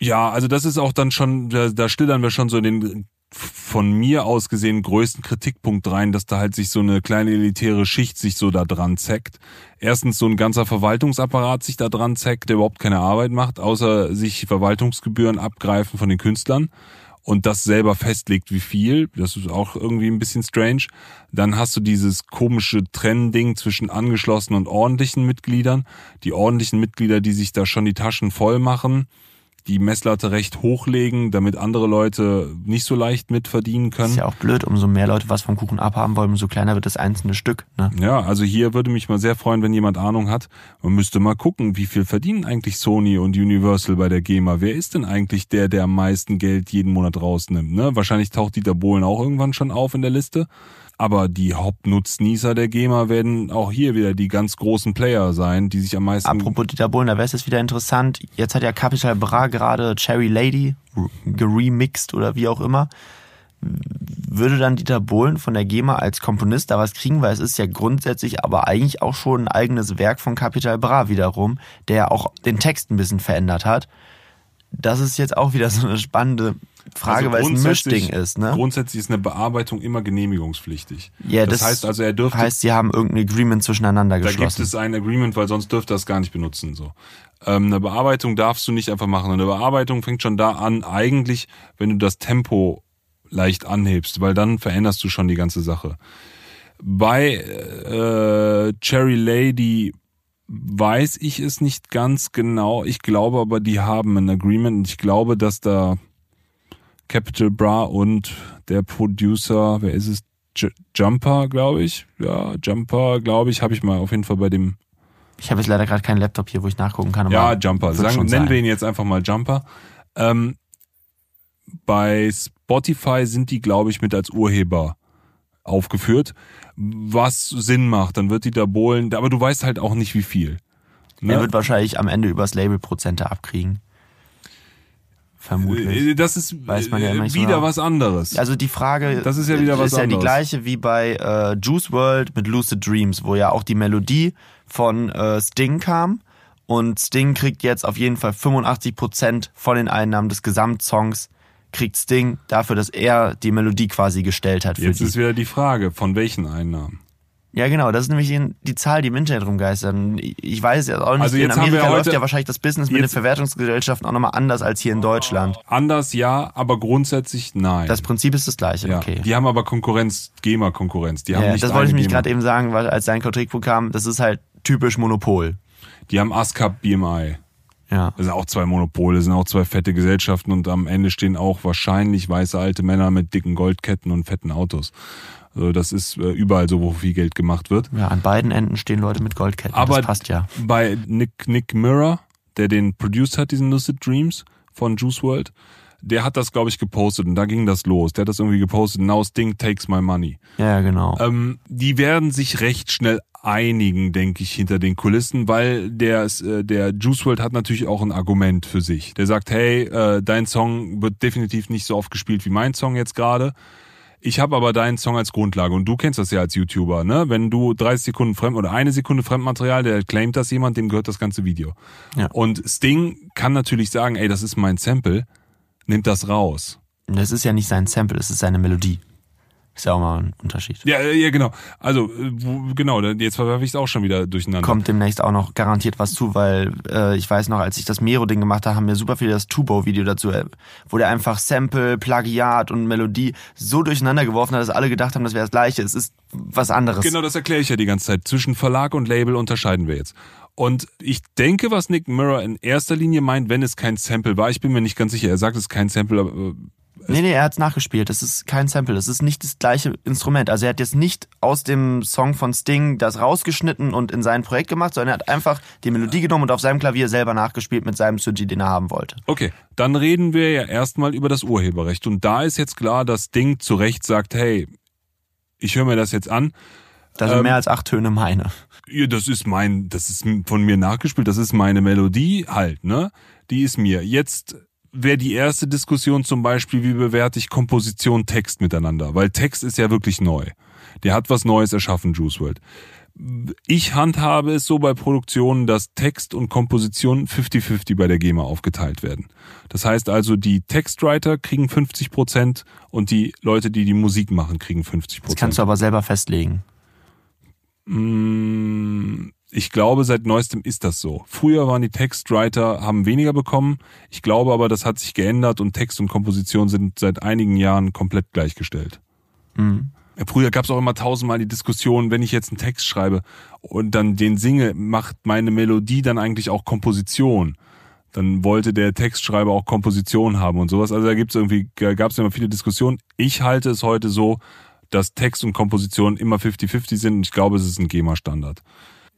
Ja, also das ist auch dann schon, da, da schlittern wir schon so in den von mir aus gesehen größten Kritikpunkt rein, dass da halt sich so eine kleine elitäre Schicht sich so da dran zeckt. Erstens so ein ganzer Verwaltungsapparat sich da dran zeckt, der überhaupt keine Arbeit macht, außer sich Verwaltungsgebühren abgreifen von den Künstlern und das selber festlegt, wie viel. Das ist auch irgendwie ein bisschen strange. Dann hast du dieses komische Trennding zwischen angeschlossenen und ordentlichen Mitgliedern. Die ordentlichen Mitglieder, die sich da schon die Taschen voll machen die Messlatte recht hochlegen, damit andere Leute nicht so leicht mitverdienen können. Ist ja auch blöd, umso mehr Leute was vom Kuchen abhaben wollen, umso kleiner wird das einzelne Stück. Ne? Ja, also hier würde mich mal sehr freuen, wenn jemand Ahnung hat. Man müsste mal gucken, wie viel verdienen eigentlich Sony und Universal bei der GEMA. Wer ist denn eigentlich der, der am meisten Geld jeden Monat rausnimmt? Ne? Wahrscheinlich taucht Dieter Bohlen auch irgendwann schon auf in der Liste. Aber die Hauptnutznießer der GEMA werden auch hier wieder die ganz großen Player sein, die sich am meisten. Apropos Dieter Bohlen, da wäre es jetzt wieder interessant. Jetzt hat ja Capital Bra gerade Cherry Lady geremixed oder wie auch immer. Würde dann Dieter Bohlen von der GEMA als Komponist da was kriegen, weil es ist ja grundsätzlich aber eigentlich auch schon ein eigenes Werk von Capital Bra wiederum, der auch den Text ein bisschen verändert hat. Das ist jetzt auch wieder so eine spannende Frage, also weil es ein Mischding ist. Ne? Grundsätzlich ist eine Bearbeitung immer genehmigungspflichtig. Ja, das, das heißt also, er dürfte. Heißt, sie haben irgendein Agreement zwischeneinander geschlossen. Da gibt es ein Agreement, weil sonst dürfte er es gar nicht benutzen. So. Ähm, eine Bearbeitung darfst du nicht einfach machen. Eine Bearbeitung fängt schon da an, eigentlich, wenn du das Tempo leicht anhebst, weil dann veränderst du schon die ganze Sache. Bei äh, Cherry Lady weiß ich es nicht ganz genau. Ich glaube aber, die haben ein Agreement und ich glaube, dass da Capital Bra und der Producer, wer ist es? J Jumper, glaube ich. Ja, Jumper, glaube ich, habe ich mal auf jeden Fall bei dem. Ich habe jetzt leider gerade keinen Laptop hier, wo ich nachgucken kann. ja, Jumper. Sagen, nennen sein. wir ihn jetzt einfach mal Jumper. Ähm, bei Spotify sind die, glaube ich, mit als Urheber aufgeführt, was Sinn macht. Dann wird die da bohlen, aber du weißt halt auch nicht, wie viel. Ne? Er wird wahrscheinlich am Ende übers Label Prozente abkriegen. Vermutlich. Äh, das ist Weiß man ja nicht wieder so was anderes. Also die Frage das ist ja wieder was ist ja die gleiche wie bei äh, Juice World mit Lucid Dreams, wo ja auch die Melodie von äh, Sting kam. Und Sting kriegt jetzt auf jeden Fall 85% von den Einnahmen des Gesamtsongs kriegt Sting dafür, dass er die Melodie quasi gestellt hat. Jetzt ist wieder die Frage, von welchen Einnahmen? Ja, genau, das ist nämlich die Zahl, die im Internet rumgeistern. Ich weiß ja auch nicht, also in Amerika läuft ja wahrscheinlich das Business mit den Verwertungsgesellschaften auch nochmal anders als hier in Deutschland. Anders ja, aber grundsätzlich nein. Das Prinzip ist das gleiche, ja. okay. Die haben aber Konkurrenz, GEMA-Konkurrenz. Die haben ja, nicht das wollte ich mich gerade eben sagen, weil als dein kam, das ist halt typisch Monopol. Die haben ASCAP BMI. Ja. Das sind auch zwei Monopole, das sind auch zwei fette Gesellschaften und am Ende stehen auch wahrscheinlich weiße alte Männer mit dicken Goldketten und fetten Autos. Also das ist äh, überall so, wo viel Geld gemacht wird. Ja, an beiden Enden stehen Leute mit Goldketten. Aber das passt ja. Bei Nick, Nick Mirror, der den produced hat, diesen Lucid Dreams von Juice World, der hat das, glaube ich, gepostet und da ging das los. Der hat das irgendwie gepostet. Now Sting takes my money. Ja, genau. Ähm, die werden sich recht schnell einigen, denke ich, hinter den Kulissen, weil der, äh, der Juice World hat natürlich auch ein Argument für sich. Der sagt, hey, äh, dein Song wird definitiv nicht so oft gespielt wie mein Song jetzt gerade. Ich habe aber deinen Song als Grundlage und du kennst das ja als YouTuber, ne? Wenn du 30 Sekunden Fremd oder eine Sekunde Fremdmaterial, der claimt das jemand, dem gehört das ganze Video. Ja. Und Sting kann natürlich sagen, ey, das ist mein Sample, nimmt das raus. Das ist ja nicht sein Sample, das ist seine Melodie. Ist ja auch mal ein Unterschied. Ja, ja, genau. Also, äh, genau, jetzt verwerfe ich es auch schon wieder durcheinander. Kommt demnächst auch noch garantiert was zu, weil äh, ich weiß noch, als ich das Mero-Ding gemacht habe, haben mir super viele das Tubo-Video dazu, äh, wo der einfach Sample, Plagiat und Melodie so durcheinander geworfen hat, dass alle gedacht haben, das wäre das Gleiche. Es ist was anderes. Genau, das erkläre ich ja die ganze Zeit. Zwischen Verlag und Label unterscheiden wir jetzt. Und ich denke, was Nick Mirror in erster Linie meint, wenn es kein Sample war, ich bin mir nicht ganz sicher, er sagt es ist kein Sample, aber äh, Nee, nee, er hat's nachgespielt. Das ist kein Sample. Das ist nicht das gleiche Instrument. Also er hat jetzt nicht aus dem Song von Sting das rausgeschnitten und in sein Projekt gemacht, sondern er hat einfach die Melodie genommen und auf seinem Klavier selber nachgespielt mit seinem Suji, den er haben wollte. Okay, dann reden wir ja erstmal über das Urheberrecht. Und da ist jetzt klar, dass Sting zu Recht sagt, hey, ich höre mir das jetzt an. Da sind ähm, mehr als acht Töne meine. Ja, das ist mein, das ist von mir nachgespielt, das ist meine Melodie halt, ne? Die ist mir. Jetzt wäre die erste Diskussion zum Beispiel, wie bewerte ich Komposition, Text miteinander? Weil Text ist ja wirklich neu. Der hat was Neues erschaffen, Juice World. Ich handhabe es so bei Produktionen, dass Text und Komposition 50-50 bei der GEMA aufgeteilt werden. Das heißt also, die Textwriter kriegen 50 Prozent und die Leute, die die Musik machen, kriegen 50 Das Prozent. kannst du aber selber festlegen. Mm, Ich glaube, seit neuestem ist das so. Früher waren die Textwriter, haben weniger bekommen. Ich glaube aber, das hat sich geändert und Text und Komposition sind seit einigen Jahren komplett gleichgestellt. Mhm. Früher gab es auch immer tausendmal die Diskussion, wenn ich jetzt einen Text schreibe und dann den singe, macht meine Melodie dann eigentlich auch Komposition. Dann wollte der Textschreiber auch Komposition haben und sowas. Also da gibt's irgendwie, gab es immer viele Diskussionen. Ich halte es heute so, dass Text und Komposition immer 50-50 sind und ich glaube, es ist ein GEMA-Standard.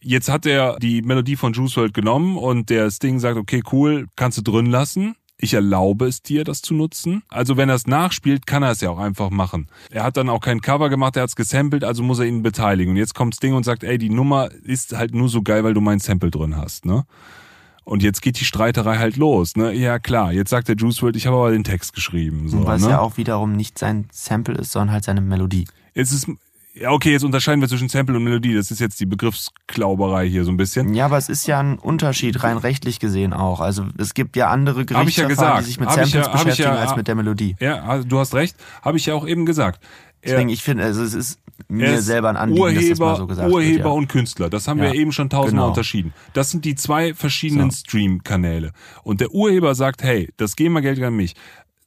Jetzt hat er die Melodie von Juice WRLD genommen und der Sting sagt, okay, cool, kannst du drin lassen. Ich erlaube es dir, das zu nutzen. Also wenn er es nachspielt, kann er es ja auch einfach machen. Er hat dann auch kein Cover gemacht, er hat es gesampelt, also muss er ihn beteiligen. Und jetzt kommt Sting und sagt, ey, die Nummer ist halt nur so geil, weil du mein Sample drin hast, ne? Und jetzt geht die Streiterei halt los, ne? Ja klar, jetzt sagt der Juice WRLD, ich habe aber den Text geschrieben. So, Weil es ne? ja auch wiederum nicht sein Sample ist, sondern halt seine Melodie. Jetzt ist, ja okay, jetzt unterscheiden wir zwischen Sample und Melodie. Das ist jetzt die Begriffsklauberei hier so ein bisschen. Ja, aber es ist ja ein Unterschied rein rechtlich gesehen auch. Also es gibt ja andere ich ja Gerichtsverfahren, gesagt. die sich mit Samples ja- beschäftigen ja- als mit der Melodie. Ja, du hast recht, habe ich ja auch eben gesagt. Deswegen, ich finde, also es ist mir selber ein Anliegen, Urheber, dass das mal so gesagt Urheber wird. Ja. und Künstler. Das haben wir Ja, eben schon tausendmal genau. unterschieden. Das sind die zwei verschiedenen So. Stream-Kanäle. Und der Urheber sagt, hey, das GEMA-Geld an mich.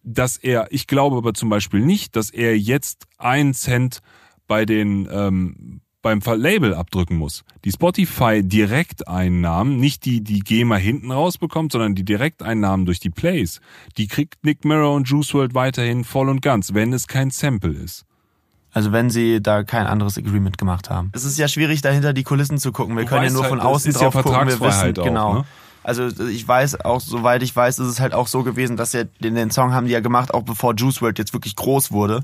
Dass er, ich glaube aber zum Beispiel nicht, dass er jetzt einen Cent bei den ähm, beim Label abdrücken muss. Die Spotify-Direkteinnahmen, nicht die, die GEMA hinten rausbekommt, sondern die Direkteinnahmen durch die Plays, die kriegt Nick Mirror und Juice WRLD weiterhin voll und ganz, wenn es kein Sample ist. Also wenn sie da kein anderes Agreement gemacht haben. Es ist ja schwierig, dahinter die Kulissen zu gucken. Wir Du können ja nur halt, von außen ist ja drauf gucken. Wir wissen, auch, genau. ne? Also ich weiß auch, soweit ich weiß, ist es halt auch so gewesen, dass ja den, den Song haben die ja gemacht, auch bevor Juice WRLD jetzt wirklich groß wurde.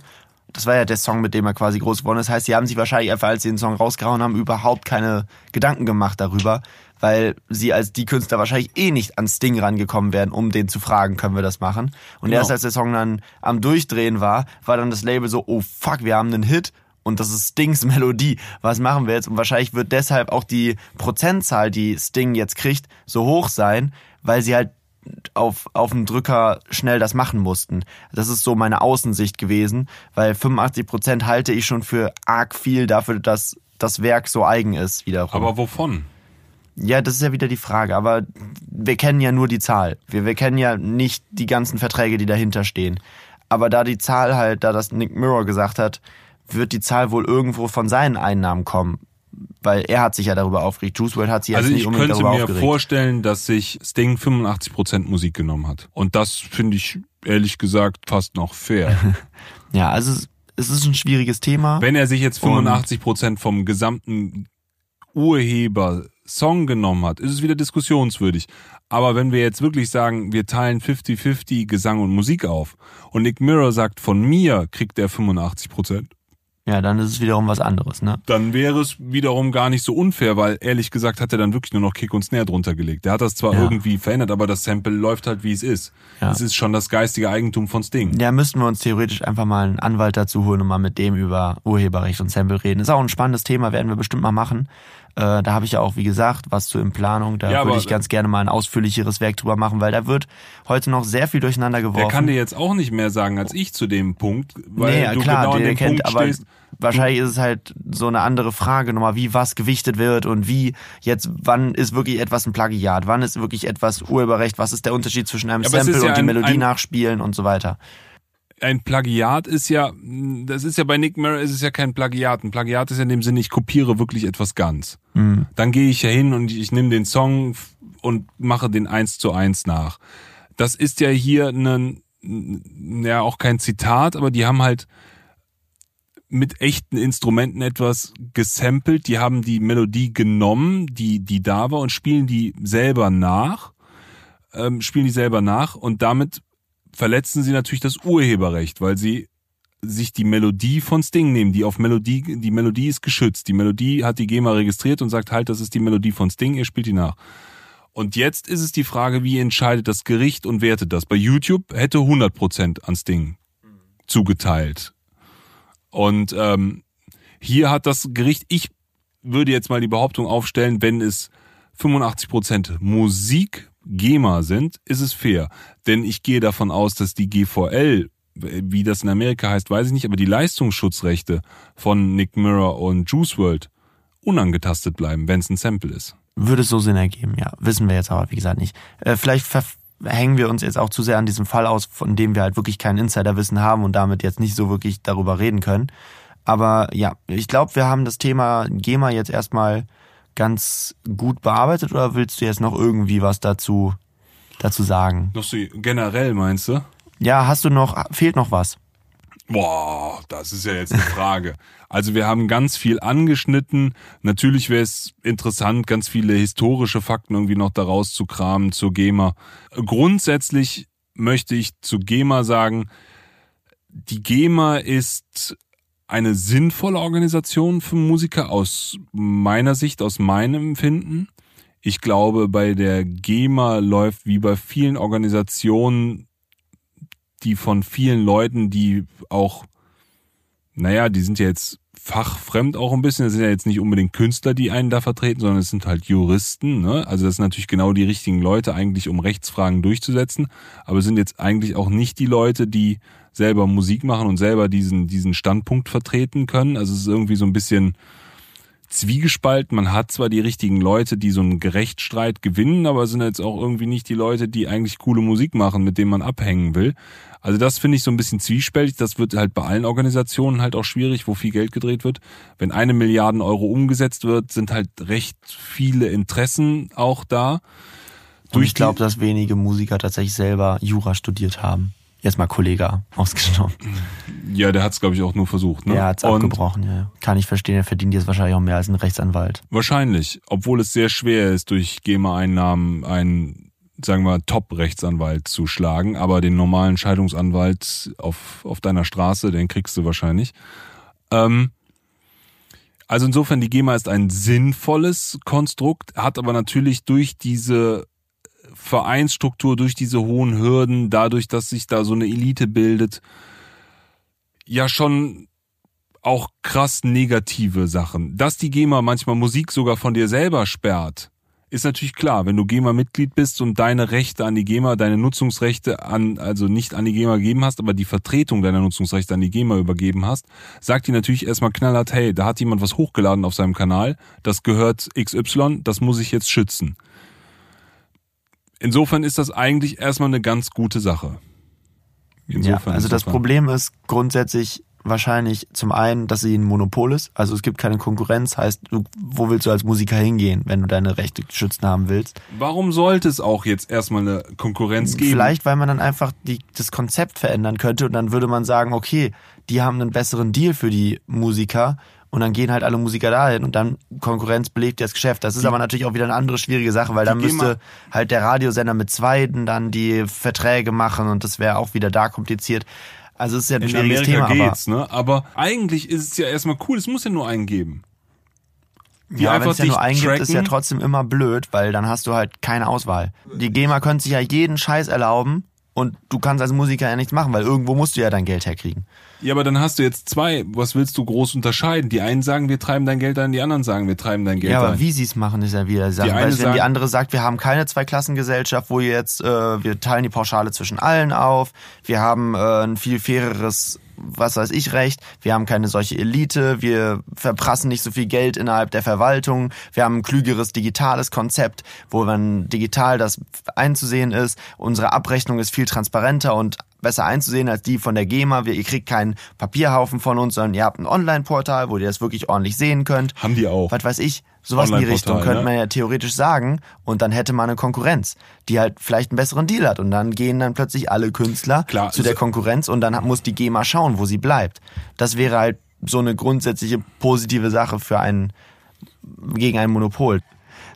Das war ja der Song, mit dem er quasi groß geworden ist. Das heißt, sie haben sich wahrscheinlich einfach, als sie den Song rausgehauen haben, überhaupt keine Gedanken gemacht darüber, weil sie als die Künstler wahrscheinlich eh nicht ans Ding rangekommen wären, um den zu fragen, können wir das machen. Und Genau. erst als der Song dann am Durchdrehen war, war dann das Label so, oh fuck, wir haben einen Hit und das ist Stings Melodie. Was machen wir jetzt? Und wahrscheinlich wird deshalb auch die Prozentzahl, die Sting jetzt kriegt, so hoch sein, weil sie halt auf, auf den Drücker schnell das machen mussten. Das ist so meine Außensicht gewesen, weil 85 Prozent halte ich schon für arg viel dafür, dass das Werk so eigen ist wiederum. Aber wovon? Ja, das ist ja wieder die Frage. Aber wir kennen ja nur die Zahl. Wir, wir kennen ja nicht die ganzen Verträge, die dahinter stehen. Aber da die Zahl halt, da das Nick Mirror gesagt hat, wird die Zahl wohl irgendwo von seinen Einnahmen kommen. Weil er hat sich ja darüber aufgeregt. Juice WRLD hat sich Also jetzt nicht ich unbedingt könnte darüber mir aufgeregt. vorstellen, dass sich Sting 85% Musik genommen hat. Und das finde ich ehrlich gesagt fast noch fair. Ja, also es- es ist ein schwieriges Thema. Wenn er sich jetzt 85% vom gesamten Urheber Song genommen hat, ist es wieder diskussionswürdig. Aber wenn wir jetzt wirklich sagen, wir teilen 50-50 Gesang und Musik auf und Nick Mirror sagt, von mir kriegt er 85%, Ja, dann ist es wiederum was anderes, ne? dann wäre es wiederum gar nicht so unfair, weil ehrlich gesagt hat er dann wirklich nur noch Kick und Snare drunter gelegt. Der hat das zwar Ja. irgendwie verändert, aber das Sample läuft halt wie es ist. Ja. Es ist schon das geistige Eigentum von Sting. Ja, müssten wir uns theoretisch einfach mal einen Anwalt dazu holen und mal mit dem über Urheberrecht und Sample reden. Ist auch ein spannendes Thema, werden wir bestimmt mal machen. Äh, da habe ich ja auch, wie gesagt, was zu in Planung. Da Ja, würde aber- ich ganz gerne mal ein ausführlicheres Werk drüber machen, weil da wird heute noch sehr viel durcheinander Der geworfen. kann dir jetzt auch nicht mehr sagen als ich zu dem Punkt, weil nee, ja, du klar, genau an der dem kennt, Punkt aber stehst. wahrscheinlich ist es halt so eine andere Frage nochmal, wie was gewichtet wird und wie jetzt, wann ist wirklich etwas ein Plagiat, wann ist wirklich etwas Urheberrecht, was ist der Unterschied zwischen einem aber Sample ja und die ein- Melodie ein- nachspielen und so weiter. Ein Plagiat ist ja, das ist ja bei Nick Mirror ist es ja kein Plagiat. Ein Plagiat ist ja in dem Sinne, ich kopiere wirklich etwas ganz. Mhm. Dann gehe ich ja hin und ich nehme den Song und mache den eins zu eins nach. Das ist ja hier ein, ja auch kein Zitat, aber die haben halt mit echten Instrumenten etwas gesampelt. Die haben die Melodie genommen, die, die da war und spielen die selber nach, ähm, spielen die selber nach und damit verletzen sie natürlich das Urheberrecht, weil sie sich die Melodie von Sting nehmen, die auf Melodie, die Melodie ist geschützt. Die Melodie hat die GEMA registriert und sagt halt, das ist die Melodie von Sting, ihr spielt die nach. Und jetzt ist es die Frage, wie entscheidet das Gericht und wertet das? Bei YouTube hätte 100% an Sting zugeteilt. Und ähm, hier hat das Gericht, ich würde jetzt mal die Behauptung aufstellen, wenn es 85% Musik GEMA sind, ist es fair. Denn ich gehe davon aus, dass die GVL, wie das in Amerika heißt, weiß ich nicht, aber die Leistungsschutzrechte von Nick Mirror und Juice World unangetastet bleiben, wenn es ein Sample ist. Würde es so Sinn ergeben, ja. Wissen wir jetzt aber, wie gesagt, nicht. Äh, vielleicht hängen wir uns jetzt auch zu sehr an diesem Fall aus, von dem wir halt wirklich kein Insiderwissen haben und damit jetzt nicht so wirklich darüber reden können. Aber ja, ich glaube, wir haben das Thema GEMA jetzt erstmal ganz gut bearbeitet oder willst du jetzt noch irgendwie was dazu, dazu sagen? Noch so generell meinst du? Ja, hast du noch, fehlt noch was? Boah, das ist ja jetzt eine Frage. Also wir haben ganz viel angeschnitten. Natürlich wäre es interessant, ganz viele historische Fakten irgendwie noch daraus zu kramen zur GEMA. Grundsätzlich möchte ich zu GEMA sagen, die GEMA ist eine sinnvolle Organisation für Musiker aus meiner Sicht, aus meinem Empfinden. Ich glaube, bei der GEMA läuft wie bei vielen Organisationen, die von vielen Leuten, die auch, naja, die sind ja jetzt fachfremd auch ein bisschen. Das sind ja jetzt nicht unbedingt Künstler, die einen da vertreten, sondern es sind halt Juristen. Ne? Also das sind natürlich genau die richtigen Leute eigentlich, um Rechtsfragen durchzusetzen. Aber es sind jetzt eigentlich auch nicht die Leute, die selber Musik machen und selber diesen, diesen Standpunkt vertreten können. Also es ist irgendwie so ein bisschen zwiegespalten. Man hat zwar die richtigen Leute, die so einen Gerechtstreit gewinnen, aber es sind jetzt auch irgendwie nicht die Leute, die eigentlich coole Musik machen, mit denen man abhängen will. Also das finde ich so ein bisschen zwiespältig. Das wird halt bei allen Organisationen halt auch schwierig, wo viel Geld gedreht wird. Wenn eine Milliarden Euro umgesetzt wird, sind halt recht viele Interessen auch da. Und ich glaube, dass wenige Musiker tatsächlich selber Jura studiert haben jetzt mal Kollege ausgenommen. Ja, der hat es, glaube ich, auch nur versucht. Ne? Er hat es abgebrochen, ja. Kann ich verstehen, er verdient jetzt wahrscheinlich auch mehr als ein Rechtsanwalt. Wahrscheinlich, obwohl es sehr schwer ist, durch GEMA-Einnahmen einen, sagen wir, Top-Rechtsanwalt zu schlagen, aber den normalen Scheidungsanwalt auf, auf deiner Straße, den kriegst du wahrscheinlich. Ähm, also insofern, die GEMA ist ein sinnvolles Konstrukt, hat aber natürlich durch diese Vereinsstruktur, durch diese hohen Hürden, dadurch, dass sich da so eine Elite bildet, ja schon auch krass negative Sachen. Dass die GEMA manchmal Musik sogar von dir selber sperrt, ist natürlich klar. Wenn du GEMA-Mitglied bist und deine Rechte an die GEMA, deine Nutzungsrechte an, also nicht an die GEMA gegeben hast, aber die Vertretung deiner Nutzungsrechte an die GEMA übergeben hast, sagt die natürlich erstmal knallhart, hey, da hat jemand was hochgeladen auf seinem Kanal, das gehört XY, das muss ich jetzt schützen. Insofern ist das eigentlich erstmal eine ganz gute Sache. Insofern ja, also das, das Problem ist grundsätzlich wahrscheinlich zum einen, dass sie ein Monopol ist. Also es gibt keine Konkurrenz, heißt, du, wo willst du als Musiker hingehen, wenn du deine Rechte geschützt haben willst? Warum sollte es auch jetzt erstmal eine Konkurrenz geben? Vielleicht, weil man dann einfach die, das Konzept verändern könnte und dann würde man sagen, okay, die haben einen besseren Deal für die Musiker und dann gehen halt alle Musiker dahin und dann Konkurrenz belebt das Geschäft. Das ist die, aber natürlich auch wieder eine andere schwierige Sache, weil dann müsste halt der Radiosender mit Zweiten dann die Verträge machen und das wäre auch wieder da kompliziert. Also es ist ja ein In schwieriges Amerika Thema. Geht's, aber, ne? aber eigentlich ist es ja erstmal cool, es muss ja nur einen geben. Die ja, wenn es ja nur einen gibt, ist ja trotzdem immer blöd, weil dann hast du halt keine Auswahl. Die GEMA könnte sich ja jeden Scheiß erlauben und du kannst als Musiker ja nichts machen, weil irgendwo musst du ja dein Geld herkriegen. Ja, aber dann hast du jetzt zwei. Was willst du groß unterscheiden? Die einen sagen, wir treiben dein Geld ein, die anderen sagen, wir treiben dein Geld ein. Ja, aber wie sie es machen, ist ja wieder die Sache. Weil wenn sagen, die andere sagt, wir haben keine Zweiklassengesellschaft, wo jetzt, äh, wir teilen die Pauschale zwischen allen auf, wir haben äh, ein viel faireres was weiß ich recht, wir haben keine solche Elite, wir verprassen nicht so viel Geld innerhalb der Verwaltung, wir haben ein klügeres digitales Konzept, wo dann digital das einzusehen ist, unsere Abrechnung ist viel transparenter und besser einzusehen als die von der GEMA. Ihr kriegt keinen Papierhaufen von uns, sondern ihr habt ein Online-Portal, wo ihr das wirklich ordentlich sehen könnt. Haben die auch. Was weiß ich, sowas in die Richtung könnte ne? man ja theoretisch sagen und dann hätte man eine Konkurrenz, die halt vielleicht einen besseren Deal hat und dann gehen dann plötzlich alle Künstler Klar, zu der Konkurrenz und dann muss die GEMA schauen, wo sie bleibt. Das wäre halt so eine grundsätzliche positive Sache für einen gegen ein Monopol.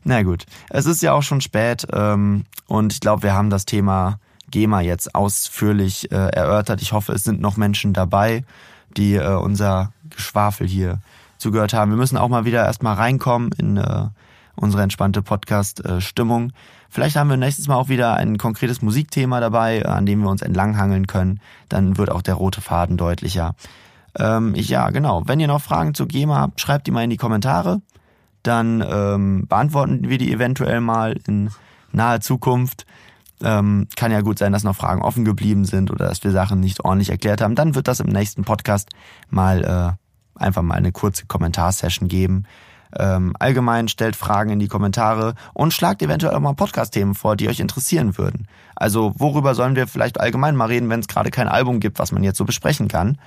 Na gut, es ist ja auch schon spät ähm, und ich glaube, wir haben das Thema GEMA jetzt ausführlich äh, erörtert. Ich hoffe, es sind noch Menschen dabei, die äh, unser Geschwafel hier zugehört haben. Wir müssen auch mal wieder erstmal reinkommen in äh, unsere entspannte Podcast-Stimmung. Vielleicht haben wir nächstes Mal auch wieder ein konkretes Musikthema dabei, an dem wir uns entlanghangeln können. Dann wird auch der rote Faden deutlicher. Ähm, ich, ja, genau. Wenn ihr noch Fragen zu GEMA habt, schreibt die mal in die Kommentare. dann ähm, beantworten wir die eventuell mal in naher Zukunft. Ähm, kann ja gut sein, dass noch Fragen offen geblieben sind oder dass wir Sachen nicht ordentlich erklärt haben. Dann wird das im nächsten Podcast mal äh, einfach mal eine kurze Kommentarsession geben. Ähm, allgemein stellt Fragen in die Kommentare und schlagt eventuell auch mal Podcast-Themen vor, die euch interessieren würden. Also worüber sollen wir vielleicht allgemein mal reden, wenn es gerade kein Album gibt, was man jetzt so besprechen kann?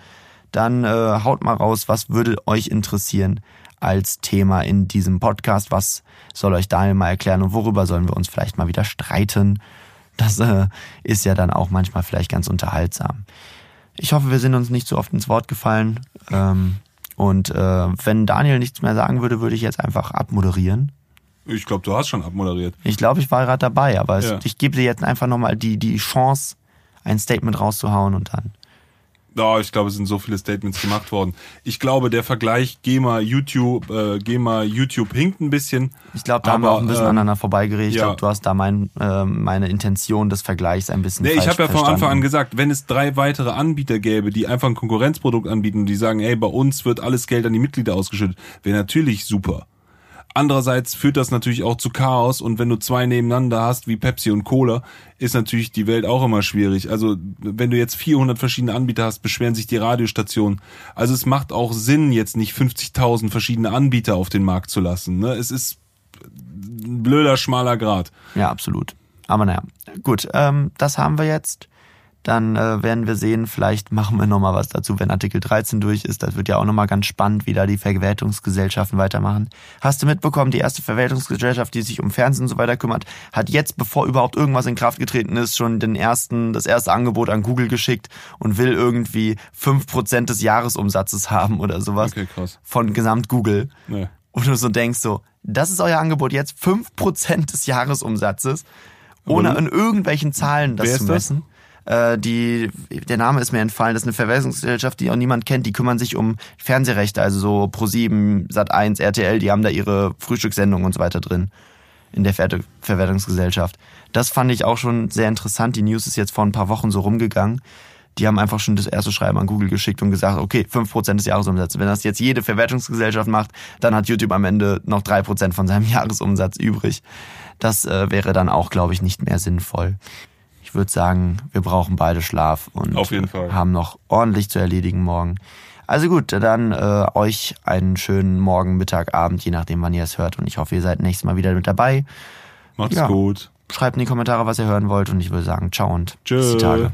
Dann äh, haut mal raus, was würde euch interessieren als Thema in diesem Podcast? Was soll euch Daniel mal erklären und worüber sollen wir uns vielleicht mal wieder streiten? Das äh, ist ja dann auch manchmal vielleicht ganz unterhaltsam. Ich hoffe, wir sind uns nicht so oft ins Wort gefallen. Ähm, und äh, wenn Daniel nichts mehr sagen würde, würde ich jetzt einfach abmoderieren. Ich glaube, du hast schon abmoderiert. Ich glaube, ich war gerade dabei, aber Ja. es, ich gebe dir jetzt einfach nochmal die, die Chance, ein Statement rauszuhauen und dann. Ja, ich glaube, es sind so viele Statements gemacht worden. Ich glaube, der Vergleich GEMA YouTube, äh, GEMA YouTube hinkt ein bisschen. Ich glaube, da haben wir Aber, auch ein bisschen ähm, aneinander vorbeigeredet. Ich ja. glaube, du hast da mein, äh, meine Intention des Vergleichs ein bisschen Nee, ich habe ja von. Anfang an gesagt, wenn es drei weitere Anbieter gäbe, die einfach ein Konkurrenzprodukt anbieten und die sagen, ey, bei uns wird alles Geld an die Mitglieder ausgeschüttet, wäre natürlich super. Andererseits führt das natürlich auch zu Chaos und wenn du zwei nebeneinander hast, wie Pepsi und Cola, ist natürlich die Welt auch immer schwierig. Also wenn du jetzt 400 verschiedene Anbieter hast, beschweren sich die Radiostationen. Also es macht auch Sinn, jetzt nicht 50.000 verschiedene Anbieter auf den Markt zu lassen. Ne? Es ist ein blöder, schmaler Grad. Ja, absolut. Aber naja, gut, ähm, das haben wir jetzt. Dann äh, werden wir sehen, vielleicht machen wir nochmal was dazu, wenn Artikel 13 durch ist. Das wird ja auch nochmal ganz spannend, wie da die Verwertungsgesellschaften weitermachen. Hast du mitbekommen, die erste Verwertungsgesellschaft, die sich um Fernsehen und so weiter kümmert, hat jetzt, bevor überhaupt irgendwas in Kraft getreten ist, schon den ersten, das erste Angebot an Google geschickt und will irgendwie 5% des Jahresumsatzes haben oder sowas Okay, krass. von Gesamt Google. Ne. Und du so denkst so, das ist euer Angebot jetzt, 5% des Jahresumsatzes, ohne in irgendwelchen Zahlen das zu messen. Äh, die, der Name ist mir entfallen, das ist eine Verwertungsgesellschaft, die auch niemand kennt, die kümmern sich um Fernsehrechte, also so Pro7, Sat1, RTL, die haben da ihre Frühstückssendungen und so weiter drin in der Ver Verwertungsgesellschaft. Das fand ich auch schon sehr interessant. Die News ist jetzt vor ein paar Wochen so rumgegangen. Die haben einfach schon das erste Schreiben an Google geschickt und gesagt, okay, 5% des Jahresumsatzes. Wenn das jetzt jede Verwertungsgesellschaft macht, dann hat YouTube am Ende noch 3% von seinem Jahresumsatz übrig. Das äh, wäre dann auch, glaube ich, nicht mehr sinnvoll. Ich würde sagen, wir brauchen beide Schlaf und Auf jeden Fall. haben noch ordentlich zu erledigen morgen. Also gut, dann äh, euch einen schönen Morgen, Mittag, Abend, je nachdem, wann ihr es hört. Und ich hoffe, ihr seid nächstes Mal wieder mit dabei. Macht's Ja. gut. Schreibt in die Kommentare, was ihr hören wollt. Und ich würde sagen, ciao und bis Tschö. die Tage.